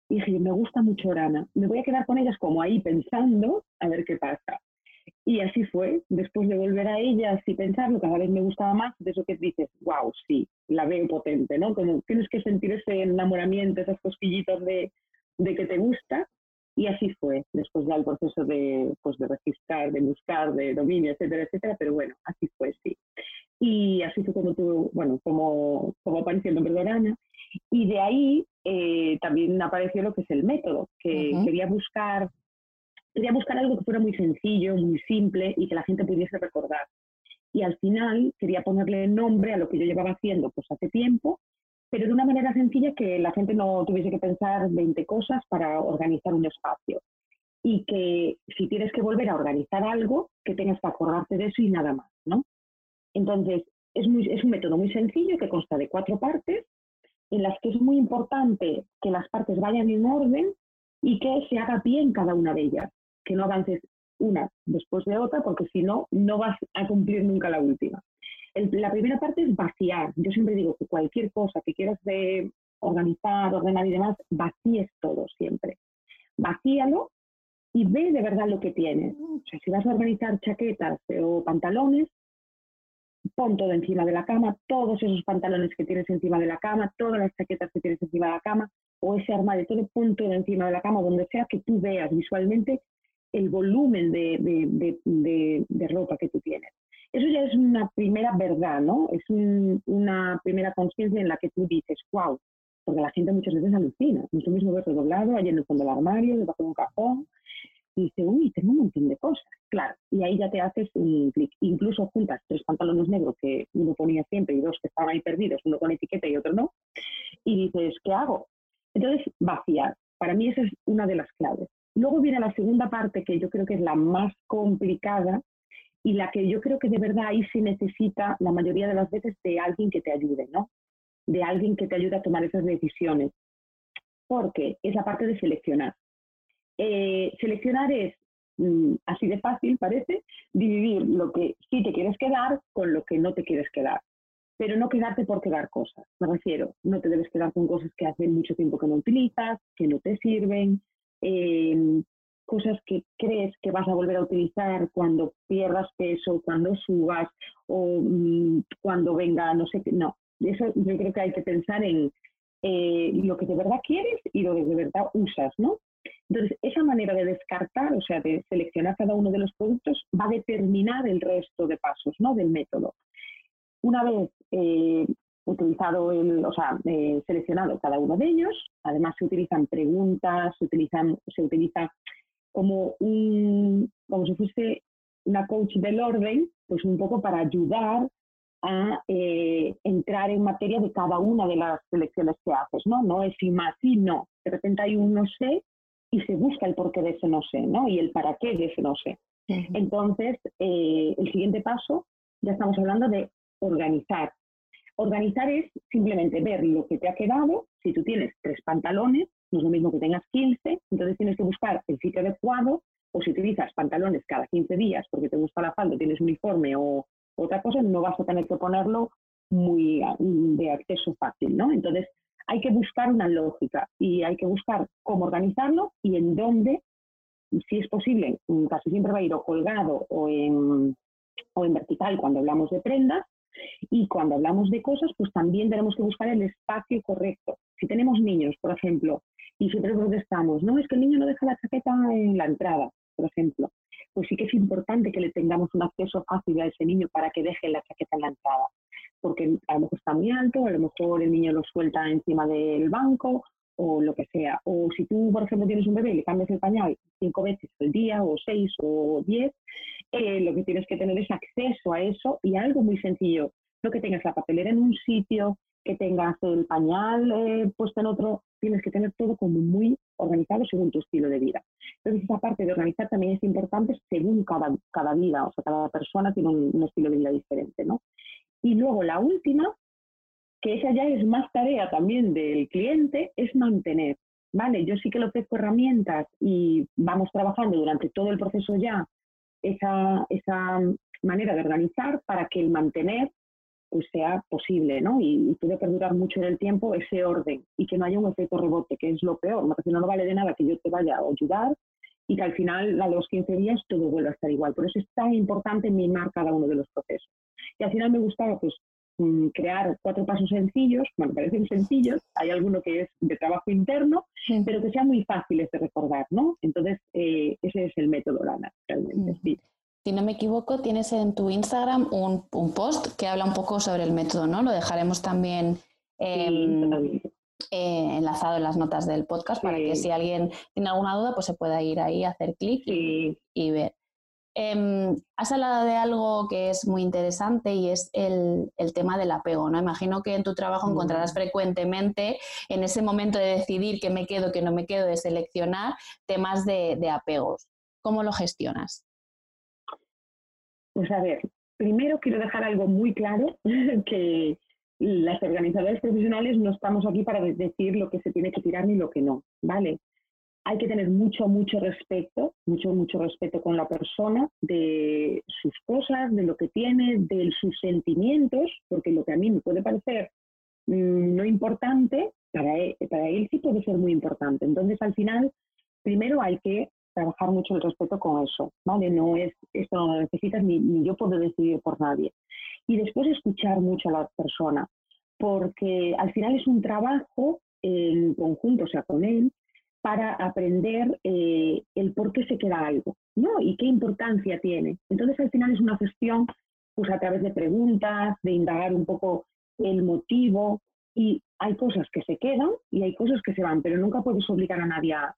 y dije, me gusta mucho Orana, me voy a quedar con ellas como ahí pensando a ver qué pasa. Y así fue, después de volver a ellas y pensarlo, cada vez me gustaba más, de eso que dices, wow, sí, la veo potente, ¿no? Como tienes que sentir ese enamoramiento, esas cosquillitas de, de que te gusta, y así fue, después ya el proceso de, pues, de registrar, de buscar, de dominio, etcétera, etcétera, pero bueno, así fue, sí. Y así fue como tú, bueno, como, como de Orana. Y de ahí eh, también apareció lo que es el método, que quería buscar quería buscar algo que fuera muy sencillo, muy simple y que la gente pudiese recordar. Y al final quería ponerle nombre a lo que yo llevaba haciendo pues hace tiempo, pero de una manera sencilla que la gente no tuviese que pensar 20 cosas para organizar un espacio. Y que si tienes que volver a organizar algo, que tengas que acordarte de eso y nada más, ¿no? Entonces, es, muy, es un método muy sencillo que consta de cuatro partes, en las que es muy importante que las partes vayan en orden y que se haga bien cada una de ellas, que no avances una después de otra, porque si no, no vas a cumplir nunca la última. la primera parte es vaciar. Yo siempre digo que cualquier cosa que quieras de organizar, ordenar y demás, vacíes todo siempre. Vacíalo y ve de verdad lo que tienes. O sea, si vas a organizar chaquetas o pantalones, pon todo encima de la cama, todos esos pantalones que tienes encima de la cama, todas las chaquetas que tienes encima de la cama, o ese armario, todo pon todo encima de la cama, donde sea que tú veas visualmente el volumen de, de, de, de ropa que tú tienes. Eso ya es una primera verdad, ¿no? Es una primera conciencia en la que tú dices, wow, porque la gente muchas veces alucina. No es lo mismo doblado, en el fondo del armario, debajo de un cajón, y dice, uy, tengo un montón de cosas. Claro, y ahí ya te haces un clic. Incluso juntas tres pantalones negros que uno ponía siempre y dos que estaban ahí perdidos, uno con etiqueta y otro no, y dices, ¿qué hago? Entonces, vaciar. Para mí esa es una de las claves. Luego viene la segunda parte que yo creo que es la más complicada y la que yo creo que de verdad ahí se necesita la mayoría de las veces de alguien que te ayude, ¿no? De alguien que te ayude a tomar esas decisiones. Porque es la parte de seleccionar. Eh, seleccionar es mm, así de fácil, parece, dividir lo que sí te quieres quedar con lo que no te quieres quedar. Pero no quedarte por quedar cosas. Me refiero, no te debes quedar con cosas que hace mucho tiempo que no utilizas, que no te sirven, em, cosas que crees que vas a volver a utilizar cuando pierdas peso, cuando subas o mm, cuando venga, no sé qué. No, eso yo creo que hay que pensar en eh, lo que de verdad quieres y lo que de verdad usas, ¿no? Entonces, esa manera de descartar, o sea, de seleccionar cada uno de los productos, va a determinar el resto de pasos ¿no? del método. Una vez eh, utilizado el, o sea, eh, seleccionado cada uno de ellos, además se utilizan preguntas, se, utilizan, se utiliza como, un, como si fuese una coach del orden, pues un poco para ayudar a eh, entrar en materia de cada una de las selecciones que haces, ¿no? No es y más y no. De repente hay un no sé y se busca el porqué de ese no sé, ¿no? Y el para qué de ese no sé. Entonces, eh, el siguiente paso, ya estamos hablando de organizar. Organizar es simplemente ver lo que te ha quedado. Si tú tienes tres pantalones, no es lo mismo que tengas 15, entonces tienes que buscar el sitio adecuado, o si utilizas pantalones cada 15 días porque te gusta la falda, tienes uniforme o otra cosa, no vas a tener que ponerlo muy de acceso fácil, ¿no? Entonces, hay que buscar una lógica y hay que buscar cómo organizarlo y en dónde, si es posible, casi siempre va a ir o colgado o en, o en vertical cuando hablamos de prendas. Y cuando hablamos de cosas, pues también tenemos que buscar el espacio correcto. si tenemos niños, por ejemplo, y siempre protestamos, no, es que el niño no deja la chaqueta en la entrada, por ejemplo, pues sí que es importante que le tengamos un acceso fácil a ese niño para que deje la chaqueta en la entrada, porque a lo mejor está muy alto, a lo mejor el niño lo suelta encima del banco o lo que sea. O si tú, por ejemplo, tienes un bebé y le cambias el pañal cinco veces al día, o seis, o diez, eh, lo que tienes que tener es acceso a eso y algo muy sencillo, no que tengas la papelera en un sitio, que tengas el pañal eh, puesto en otro, tienes que tener todo como muy organizado según tu estilo de vida. Entonces, esa parte de organizar también es importante según cada, cada vida, o sea, cada persona tiene un, estilo de vida diferente, ¿no? Y luego la última, que esa ya es más tarea también del cliente, es mantener. Vale, yo sí que le ofrezco herramientas y vamos trabajando durante todo el proceso ya esa, esa manera de organizar para que el mantener pues sea posible, ¿no? Y, puede perdurar mucho en el tiempo ese orden y que no haya un efecto rebote, que es lo peor. ¿no? no, no vale de nada que yo te vaya a ayudar y que al final, a los 15 días, todo vuelva a estar igual. Por eso es tan importante mimar cada uno de los procesos. Y al final me gustaba, pues, Mm, crear cuatro pasos sencillos, bueno, parecen sencillos, hay alguno que es de trabajo interno, pero que sean muy fáciles de recordar, ¿no? Entonces, eh, ese es el método Lana, realmente, sí. Si no me equivoco, tienes en tu Instagram un, post que habla un poco sobre el método, ¿no? Lo dejaremos también em, eh, enlazado en las notas del podcast para que si alguien tiene alguna duda, pues se pueda ir ahí, hacer clic y ver. Em, has hablado de algo que es muy interesante y es el, tema del apego, ¿no? Imagino que en tu trabajo encontrarás mm. frecuentemente en ese momento de decidir qué me quedo, qué no me quedo, de seleccionar temas de, apegos. ¿Cómo lo gestionas? Pues a ver, primero quiero dejar algo muy claro, que las organizadoras profesionales no estamos aquí para decir lo que se tiene que tirar ni lo que no, ¿vale? hay que tener mucho, mucho respeto, mucho, mucho respeto con la persona, de sus cosas, de lo que tiene, de sus sentimientos, porque lo que a mí me puede parecer mm, no importante, para él, para él sí puede ser muy importante. Entonces, al final, primero hay que trabajar mucho el respeto con eso, ¿vale? No es, esto no lo necesitas ni, yo puedo decidir por nadie. Y después escuchar mucho a la persona, porque al final es un trabajo en conjunto, o sea, con él, para aprender eh, el por qué se queda algo, ¿no? Y qué importancia tiene. Entonces, al final es una gestión, pues a través de preguntas, de indagar un poco el motivo, y hay cosas que se quedan y hay cosas que se van, pero nunca puedes obligar a nadie a,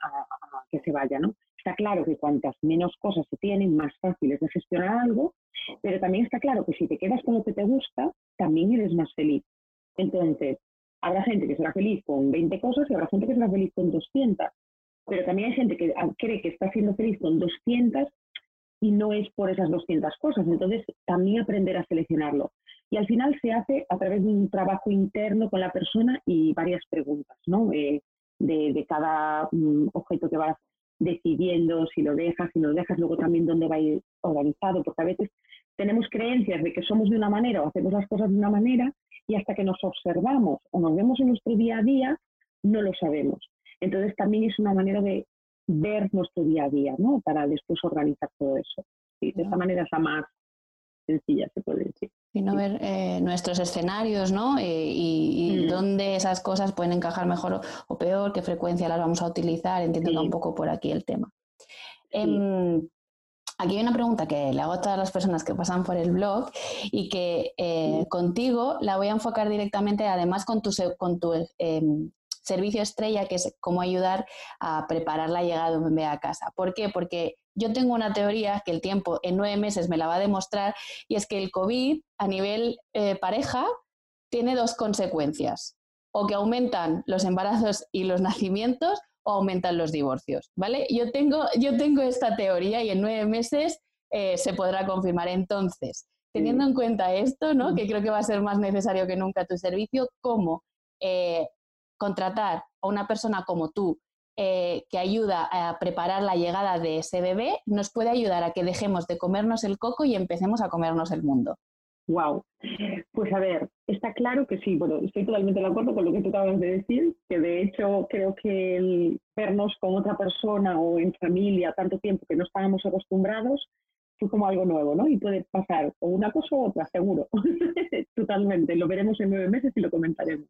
que se vaya, ¿no? Está claro que cuantas menos cosas se tienen, más fácil es de gestionar algo, pero también está claro que si te quedas con lo que te gusta, también eres más feliz. Entonces, Habrá gente que será feliz con 20 cosas y habrá gente que será feliz con 200. Pero también hay gente que cree que está siendo feliz con 200 y no es por esas 200 cosas. Entonces, también aprender a seleccionarlo. Y al final se hace a través de un trabajo interno con la persona y varias preguntas, ¿no? Eh, de, cada mm, objeto que vas decidiendo, si lo dejas, si no lo dejas, luego también dónde va a ir organizado, porque a veces tenemos creencias de que somos de una manera o hacemos las cosas de una manera y hasta que nos observamos o nos vemos en nuestro día a día, no lo sabemos. Entonces también es una manera de ver nuestro día a día, ¿no? Para después organizar todo eso. de esta manera es la más sencilla, se puede decir. Sino ver eh, nuestros escenarios, ¿no? Eh, y, mm. dónde esas cosas pueden encajar mejor o, peor, qué frecuencia las vamos a utilizar, entiendo un poco por aquí el tema. Em, Aquí hay una pregunta que le hago a todas las personas que pasan por el blog y que eh, contigo la voy a enfocar directamente, además con tu, con tu em, servicio estrella, que es cómo ayudar a preparar la llegada de un bebé a casa. ¿Por qué? Porque yo tengo una teoría que el tiempo en nueve meses me la va a demostrar y es que el COVID a nivel eh, pareja tiene dos consecuencias, o que aumentan los embarazos y los nacimientos o aumentan los divorcios, ¿vale? Yo tengo, yo tengo esta teoría y en nueve meses eh, se podrá confirmar. Entonces, teniendo en cuenta esto, ¿no? Que creo que va a ser más necesario que nunca tu servicio, ¿cómo eh, contratar a una persona como tú eh, que ayuda a preparar la llegada de ese bebé nos puede ayudar a que dejemos de comernos el coco y empecemos a comernos el mundo. Wow. Pues a ver, está claro que sí, bueno, estoy totalmente de acuerdo con lo que tú acabas de decir, que de hecho creo que el vernos con otra persona o en familia tanto tiempo que no estábamos acostumbrados fue como algo nuevo, ¿no? Y puede pasar o una cosa u otra, seguro. totalmente. Lo veremos en nueve meses y lo comentaremos.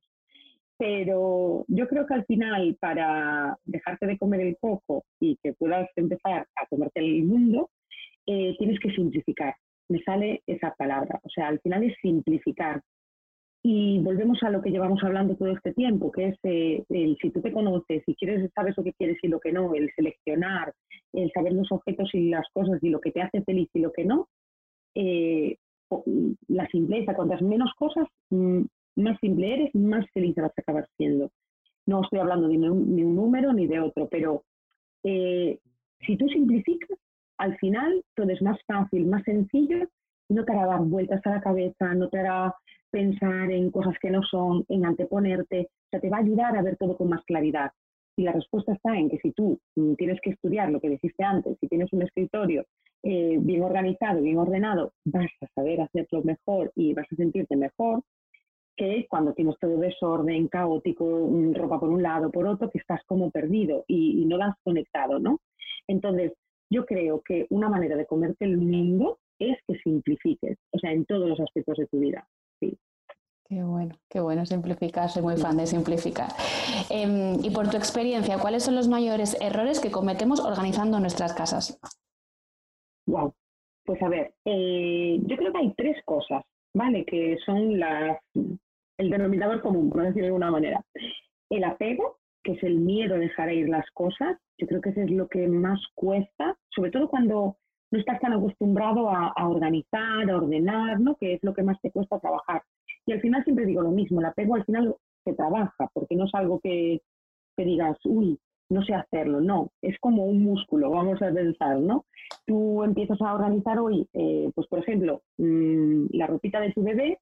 Pero yo creo que al final, para dejarte de comer el coco y que puedas empezar a comerte el mundo, eh, tienes que simplificar. Me sale esa palabra. O sea, al final es simplificar. Y volvemos a lo que llevamos hablando todo este tiempo, que es eh, el si tú te conoces, si quieres, sabes lo que quieres y lo que no, el seleccionar, el saber los objetos y las cosas y lo que te hace feliz y lo que no, eh, la simpleza, cuantas menos cosas, mm, más simple eres, más feliz vas a acabar siendo. No estoy hablando de ni un, número ni de otro, pero eh, si tú simplificas, al final todo es más fácil, más sencillo no te hará dar vueltas a la cabeza, no te hará pensar en cosas que no son, en anteponerte, o sea, te va a ayudar a ver todo con más claridad. Y la respuesta está en que si tú mm, tienes que estudiar lo que dijiste antes, si tienes un escritorio eh, bien organizado, bien ordenado, vas a saber hacerlo mejor y vas a sentirte mejor que cuando tienes todo desorden, caótico, mm, ropa por un lado, por otro, que estás como perdido y, no has conectado, ¿no? Entonces, yo creo que una manera de comerte el mundo es que simplifiques, o sea, en todos los aspectos de tu vida. Sí. Qué bueno, qué bueno simplificar, soy muy fan de simplificar. Em, y por tu experiencia, ¿cuáles son los mayores errores que cometemos organizando nuestras casas? Wow, pues a ver, eh, yo creo que hay tres cosas, ¿vale? Que son las, el denominador común, por decirlo de alguna manera. El apego, que es el miedo a dejar ir las cosas, yo creo que eso es lo que más cuesta, sobre todo cuando no estás tan acostumbrado a, organizar, a ordenar, ¿no? Que es lo que más te cuesta trabajar. Y al final siempre digo lo mismo, el apego al final se trabaja, porque no es algo que, que digas, uy, no sé hacerlo, no, es como un músculo, vamos a pensar, ¿no? Tú empiezas a organizar hoy, eh, pues por ejemplo, mm, la ropita de tu bebé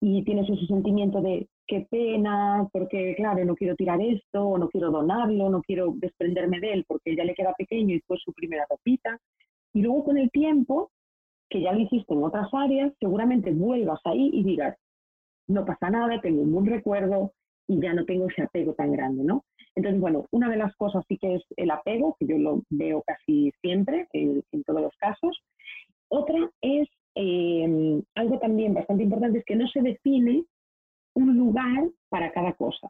y tienes ese sentimiento de qué pena, porque claro, no quiero tirar esto, no quiero donarlo, no quiero desprenderme de él porque ya le queda pequeño y fue su primera ropita. Y luego con el tiempo, que ya lo hiciste en otras áreas, seguramente vuelvas ahí y digas, no pasa nada, tengo un buen recuerdo y ya no tengo ese apego tan grande, ¿no? Entonces, bueno, una de las cosas sí que es el apego, que yo lo veo casi siempre, en, todos los casos. Otra es eh, algo también bastante importante, es que no se define un lugar para cada cosa.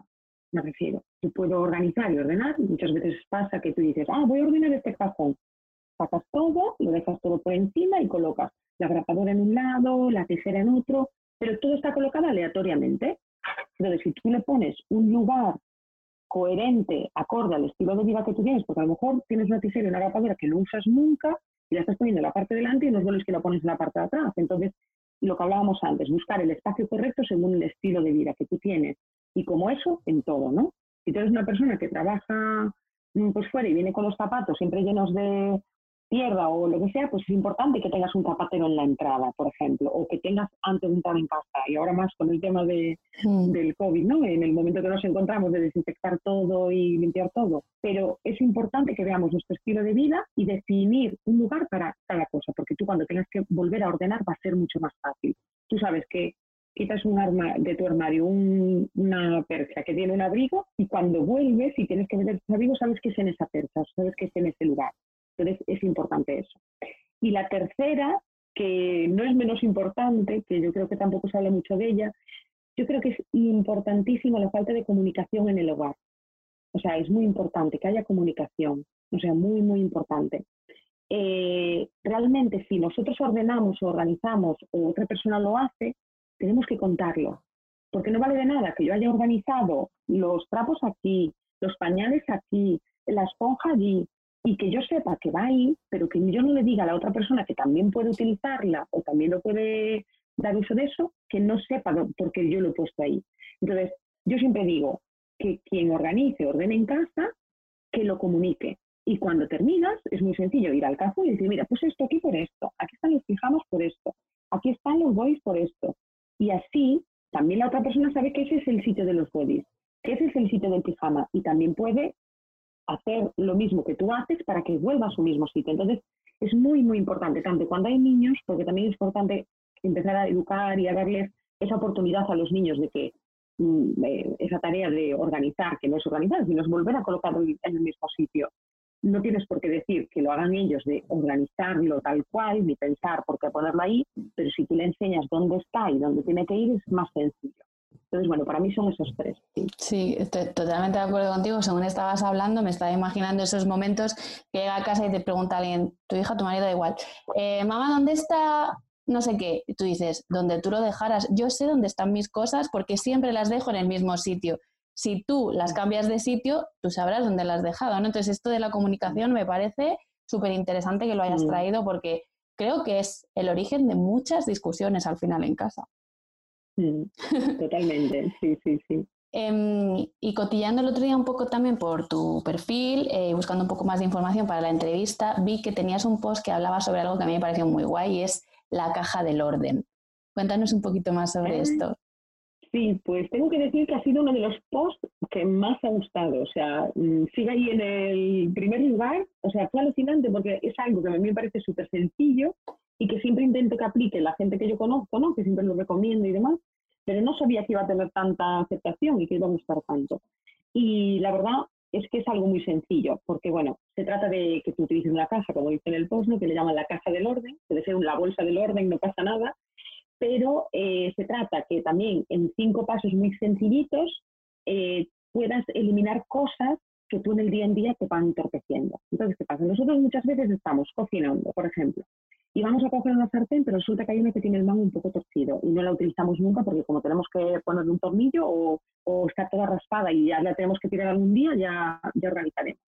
Me refiero, yo puedo organizar y ordenar, muchas veces pasa que tú dices, ah, voy a ordenar este cajón. Sacas todo, lo dejas todo por encima y colocas la grapadora en un lado, la tijera en otro, pero todo está colocado aleatoriamente. Entonces, si tú le pones un lugar coherente, acorde al estilo de vida que tú tienes, porque a lo mejor tienes una tijera y una grapadora que no usas nunca y la estás poniendo en la parte delante y no vuelves que la pones en la parte de atrás. Entonces, lo que hablábamos antes, buscar el espacio correcto según el estilo de vida que tú tienes. Y como eso, en todo, ¿no? Si tú eres una persona que trabaja mm, pues fuera y viene con los zapatos siempre llenos de pierda o lo que sea, pues es importante que tengas un zapatero en la entrada, por ejemplo, o que tengas antes de entrar en casa. Y ahora más con el tema de, mm. del COVID, ¿no? En el momento que nos encontramos de desinfectar todo y limpiar todo. Pero es importante que veamos nuestro estilo de vida y definir un lugar para cada cosa, porque tú cuando tengas que volver a ordenar va a ser mucho más fácil. Tú sabes que quitas un arma de tu armario, una percha que tiene un abrigo y cuando vuelves y tienes que meter ese abrigo sabes que es en esa percha, sabes que es en ese lugar. Entonces es importante eso. Y la tercera, que no es menos importante, que yo creo que tampoco se habla mucho de ella, yo creo que es importantísima la falta de comunicación en el hogar. O sea, es muy importante que haya comunicación, o sea, muy, muy importante. Eh, realmente, si nosotros ordenamos o organizamos o otra persona lo hace, tenemos que contarlo. Porque no vale de nada que yo haya organizado los trapos aquí, los pañales aquí, la esponja allí, y que yo sepa que va ahí, pero que yo no le diga a la otra persona que también puede utilizarla o también lo puede dar uso de eso, que no sepa porque yo lo he puesto ahí. Entonces, yo siempre digo que quien organice, ordene en casa, que lo comunique. Y cuando terminas, es muy sencillo ir al cajón y decir, mira, pues esto aquí por esto, aquí están los pijamas por esto, aquí están los boys por esto. Y así, también la otra persona sabe que ese es el sitio de los bodies, que ese es el sitio del pijama y también puede hacer lo mismo que tú haces para que vuelva a su mismo sitio. Entonces, es muy, muy importante, tanto cuando hay niños, porque también es importante empezar a educar y a darles esa oportunidad a los niños de que mm, esa tarea de organizar, que no es organizar, sino es volver a colocarlo en el mismo sitio. No tienes por qué decir que lo hagan ellos de organizarlo tal cual, ni pensar por qué ponerlo ahí, pero si tú le enseñas dónde está y dónde tiene que ir, es más sencillo. Entonces, bueno, para mí son esos tres. Sí, estoy totalmente de acuerdo contigo. Según estabas hablando, me estaba imaginando esos momentos que llega a casa y te pregunta alguien, tu hija, tu marido, da igual, eh, mamá, ¿dónde está no sé qué? Y tú dices, donde tú lo dejaras. Yo sé dónde están mis cosas porque siempre las dejo en el mismo sitio. Si tú las cambias de sitio, tú sabrás dónde las has dejado, ¿no? Entonces, esto de la comunicación me parece súper interesante que lo hayas mm. traído porque creo que es el origen de muchas discusiones al final en casa. Mm, totalmente, sí, sí, sí. Em, y cotillando el otro día un poco también por tu perfil, eh, buscando un poco más de información para la entrevista, vi que tenías un post que hablaba sobre algo que a mí me pareció muy guay y es la caja del orden. Cuéntanos un poquito más sobre ah. esto. Sí, pues tengo que decir que ha sido uno de los posts que más ha gustado. O sea, mm, sigue ahí en el primer lugar. O sea, fue alucinante porque es algo que a mí me parece súper sencillo y que siempre intento que aplique la gente que yo conozco, ¿no? Que siempre lo recomiendo y demás. Pero no sabía que iba a tener tanta aceptación y que iba a gustar tanto. Y la verdad es que es algo muy sencillo, porque bueno, se trata de que tú utilices una caja, como dice en el post, que le llaman la caja del orden, debe ser la bolsa del orden, no pasa nada, pero eh, se trata que también en cinco pasos muy sencillitos eh, puedas eliminar cosas que tú en el día en día te van entorpeciendo. Entonces, ¿qué pasa? Nosotros muchas veces estamos cocinando, por ejemplo, y vamos a coger una sartén, pero resulta que hay una que tiene el mango un poco torcido y no la utilizamos nunca porque como tenemos que ponerle un tornillo o, está toda raspada y ya la tenemos que tirar algún día, ya, ya organizaremos.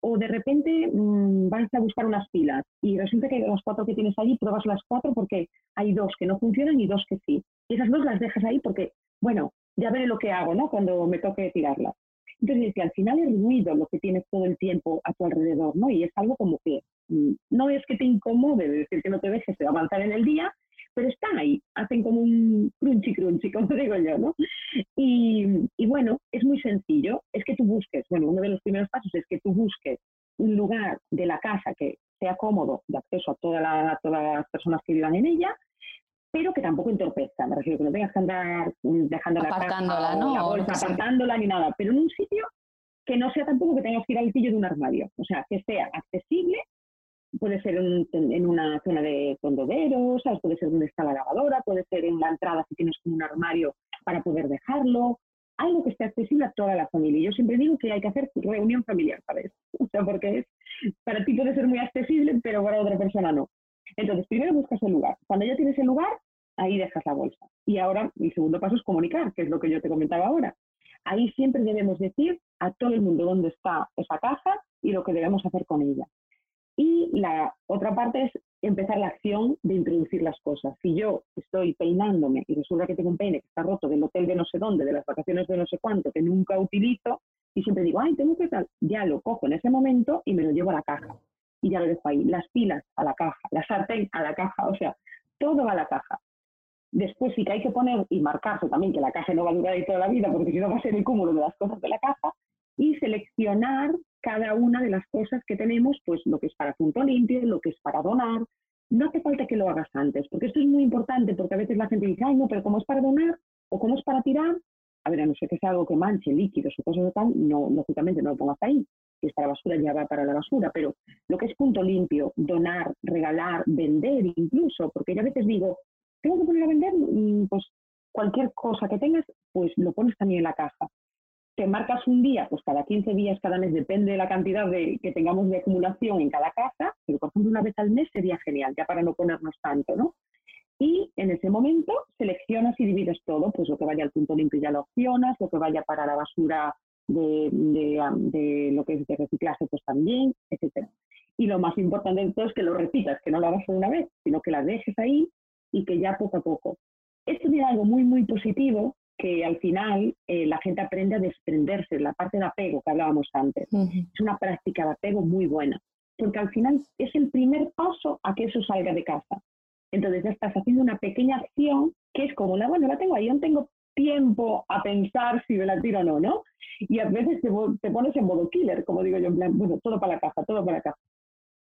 O de repente mm, vas a buscar unas pilas y resulta que las cuatro que tienes allí pruebas las cuatro porque hay dos que no funcionan y dos que sí. Y esas dos las dejas ahí porque, bueno, ya veré lo que hago, ¿no? Cuando me toque tirarlas. Entonces, que al final es ruido lo que tienes todo el tiempo a tu alrededor, ¿no? Y es algo como que no es que te incomode, de decir que no te dejes de avanzar en el día, pero están ahí, hacen como un crunchy crunchy, como digo yo, ¿no? Y, y, bueno, es muy sencillo, es que tú busques, bueno, uno de los primeros pasos es que tú busques un lugar de la casa que sea cómodo de acceso a, toda la, todas las personas que vivan en ella, pero que tampoco entorpezca, me refiero que no tengas que andar dejando la, caja, ¿no? la bolsa, apartándola ni nada, pero en un sitio que no sea tampoco que tengas que ir al pillo de un armario, o sea, que sea accesible, puede ser en, una zona de tondederos, puede ser donde está la lavadora, puede ser en la entrada si tienes como un armario para poder dejarlo, algo que esté accesible a toda la familia. Yo siempre digo que hay que hacer reunión familiar, ¿sabes? O sea, porque es, para ti puede ser muy accesible, pero para otra persona no. Entonces, primero buscas el lugar. Cuando ya tienes el lugar, ahí dejas la bolsa. Y ahora el segundo paso es comunicar, que es lo que yo te comentaba ahora. Ahí siempre debemos decir a todo el mundo dónde está esa caja y lo que debemos hacer con ella. Y la otra parte es empezar la acción de introducir las cosas. Si yo estoy peinándome y resulta que tengo un peine que está roto del hotel de no sé dónde, de las vacaciones de no sé cuánto, que nunca utilizo, y siempre digo, ay, tengo que tal, ya lo cojo en ese momento y me lo llevo a la caja y ya lo dejo ahí. Las pilas a la caja, la sartén a la caja, o sea, todo va a la caja. Después sí que hay que poner y marcarse también que la caja no va a durar ahí toda la vida, porque si no va a ser el cúmulo de las cosas de la caja, y seleccionar cada una de las cosas que tenemos, pues lo que es para punto limpio, lo que es para donar. No hace falta que lo hagas antes, porque esto es muy importante, porque a veces la gente dice, ay, no, pero como es para donar o como es para tirar, a ver, a no ser que sea algo que manche líquidos o cosas de tal, no, lógicamente no lo pongas ahí si es para basura ya va para la basura, pero lo que es punto limpio, donar, regalar, vender incluso, porque yo a veces digo, tengo que poner a vender, mm, pues cualquier cosa que tengas, pues lo pones también en la caja. Te marcas un día, pues cada 15 días, cada mes, depende de la cantidad de, que tengamos de acumulación en cada casa, pero por ejemplo una vez al mes sería genial, ya para no ponernos tanto, ¿no? Y en ese momento seleccionas y divides todo, pues lo que vaya al punto limpio ya lo opcionas, lo que vaya para la basura de, lo que es de reciclaje, pues también, etcétera. Y lo más importante de todo es que lo repitas, que no lo hagas solo una vez, sino que la dejes ahí y que ya poco a poco. Esto tiene algo muy, muy positivo que al final eh, la gente aprende a desprenderse, la parte de apego que hablábamos antes. Es una práctica de apego muy buena, porque al final es el primer paso a que eso salga de casa. Entonces ya estás haciendo una pequeña acción que es como, la, bueno, la tengo ahí, yo tengo tiempo a pensar si me la tiro o no, ¿no? Y a veces te, pones en modo killer, como digo yo, en plan, bueno, todo para la caja, todo para la caja.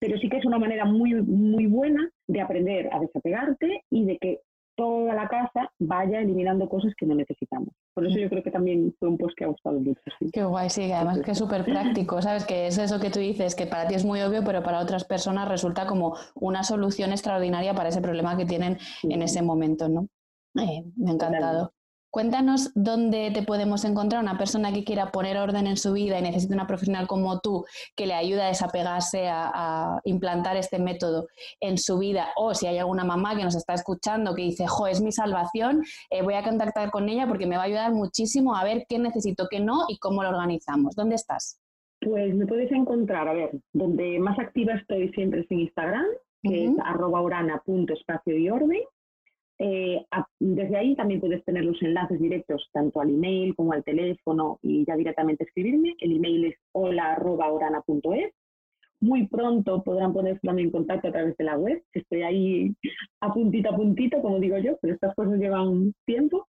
Pero sí que es una manera muy, muy buena de aprender a desapegarte y de que toda la casa vaya eliminando cosas que no necesitamos. Por eso yo creo que también fue un post que ha gustado mucho. Qué guay, sí, además que es súper práctico, ¿sabes? Que es eso que tú dices, que para ti es muy obvio, pero para otras personas resulta como una solución extraordinaria para ese problema que tienen en ese momento, ¿no? Eh, me ha encantado. Cuéntanos dónde te podemos encontrar una persona que quiera poner orden en su vida y necesita una profesional como tú que le ayude a desapegarse, a, implantar este método en su vida. O si hay alguna mamá que nos está escuchando que dice, jo, es mi salvación, eh, voy a contactar con ella porque me va a ayudar muchísimo a ver qué necesito, qué no y cómo lo organizamos. ¿Dónde estás? Pues me puedes encontrar, a ver, donde más activa estoy siempre es en Instagram, que es arroba orana.espacio y orden. Eh, desde ahí también puedes tener los enlaces directos tanto al email como al teléfono y ya directamente escribirme. El email es hola.orana.es. Muy pronto podrán ponerse también en contacto a través de la web. Estoy ahí a puntito a puntito, como digo yo, pero estas cosas llevan tiempo.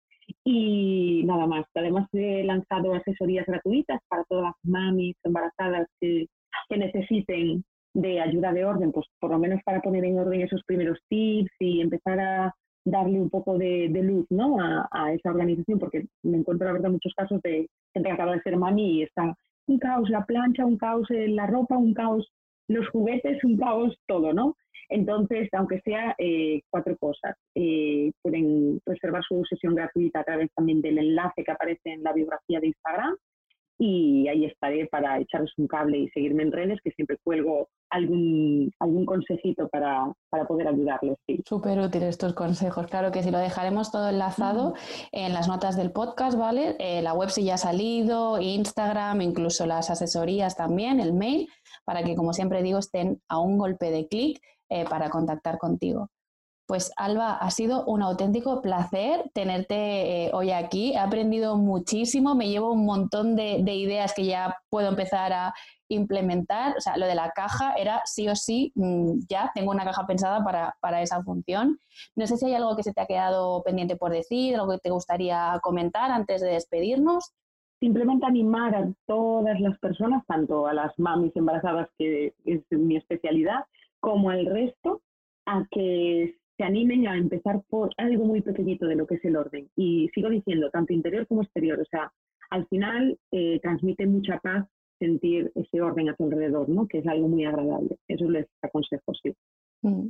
Y nada más. Además he lanzado asesorías gratuitas para todas las mamis embarazadas que, que necesiten de ayuda de orden, pues por lo menos para poner en orden esos primeros tips y empezar a darle un poco de, luz ¿no? a, esa organización, porque me encuentro la verdad muchos casos de gente que acaba de ser mami y está un caos la plancha, un caos la ropa, un caos los juguetes, un caos todo, ¿no? Entonces, aunque sea eh, cuatro cosas, eh, pueden reservar su sesión gratuita a través también del enlace que aparece en la biografía de Instagram y ahí estaré para echarles un cable y seguirme en redes, que siempre cuelgo algún, algún consejito para, poder ayudarles. Sí. Súper útiles estos consejos, claro que sí, lo dejaremos todo enlazado en las notas del podcast, ¿vale? Eh, la web sí ya ha salido, Instagram, incluso las asesorías también, el mail, para que, como siempre digo, estén a un golpe de clic eh, para contactar contigo. Pues Alba, ha sido un auténtico placer tenerte eh, hoy aquí. He aprendido muchísimo, me llevo un montón de, ideas que ya puedo empezar a implementar. O sea, lo de la caja era sí o sí, mm, ya tengo una caja pensada para, esa función. No sé si hay algo que se te ha quedado pendiente por decir, algo que te gustaría comentar antes de despedirnos. Simplemente animar a todas las personas, tanto a las mamis embarazadas, que es mi especialidad, como al resto, a que se animen a empezar por algo muy pequeñito de lo que es el orden. Y sigo diciendo, tanto interior como exterior, o sea, al final eh, transmite mucha paz sentir ese orden a tu alrededor, ¿no? Que es algo muy agradable. Eso les aconsejo, sí. Mm.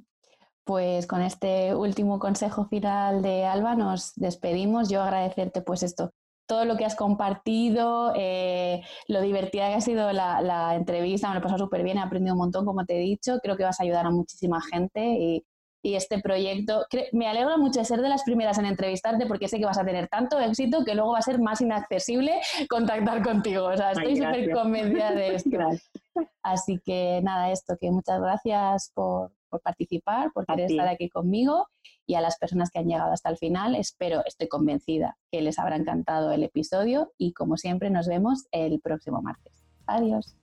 Pues con este último consejo final de Alba nos despedimos. Yo agradecerte pues esto, todo lo que has compartido, eh, lo divertida que ha sido la, entrevista, me lo he pasado súper bien, he aprendido un montón, como te he dicho, creo que vas a ayudar a muchísima gente y este proyecto. Me alegra mucho de ser de las primeras en entrevistarte porque sé que vas a tener tanto éxito que luego va a ser más inaccesible contactar contigo. O sea, estoy súper convencida de esto. Así que nada, esto, que muchas gracias por, participar, por querer estar aquí conmigo y a las personas que han llegado hasta el final. Espero, estoy convencida que les habrá encantado el episodio y como siempre nos vemos el próximo martes. Adiós.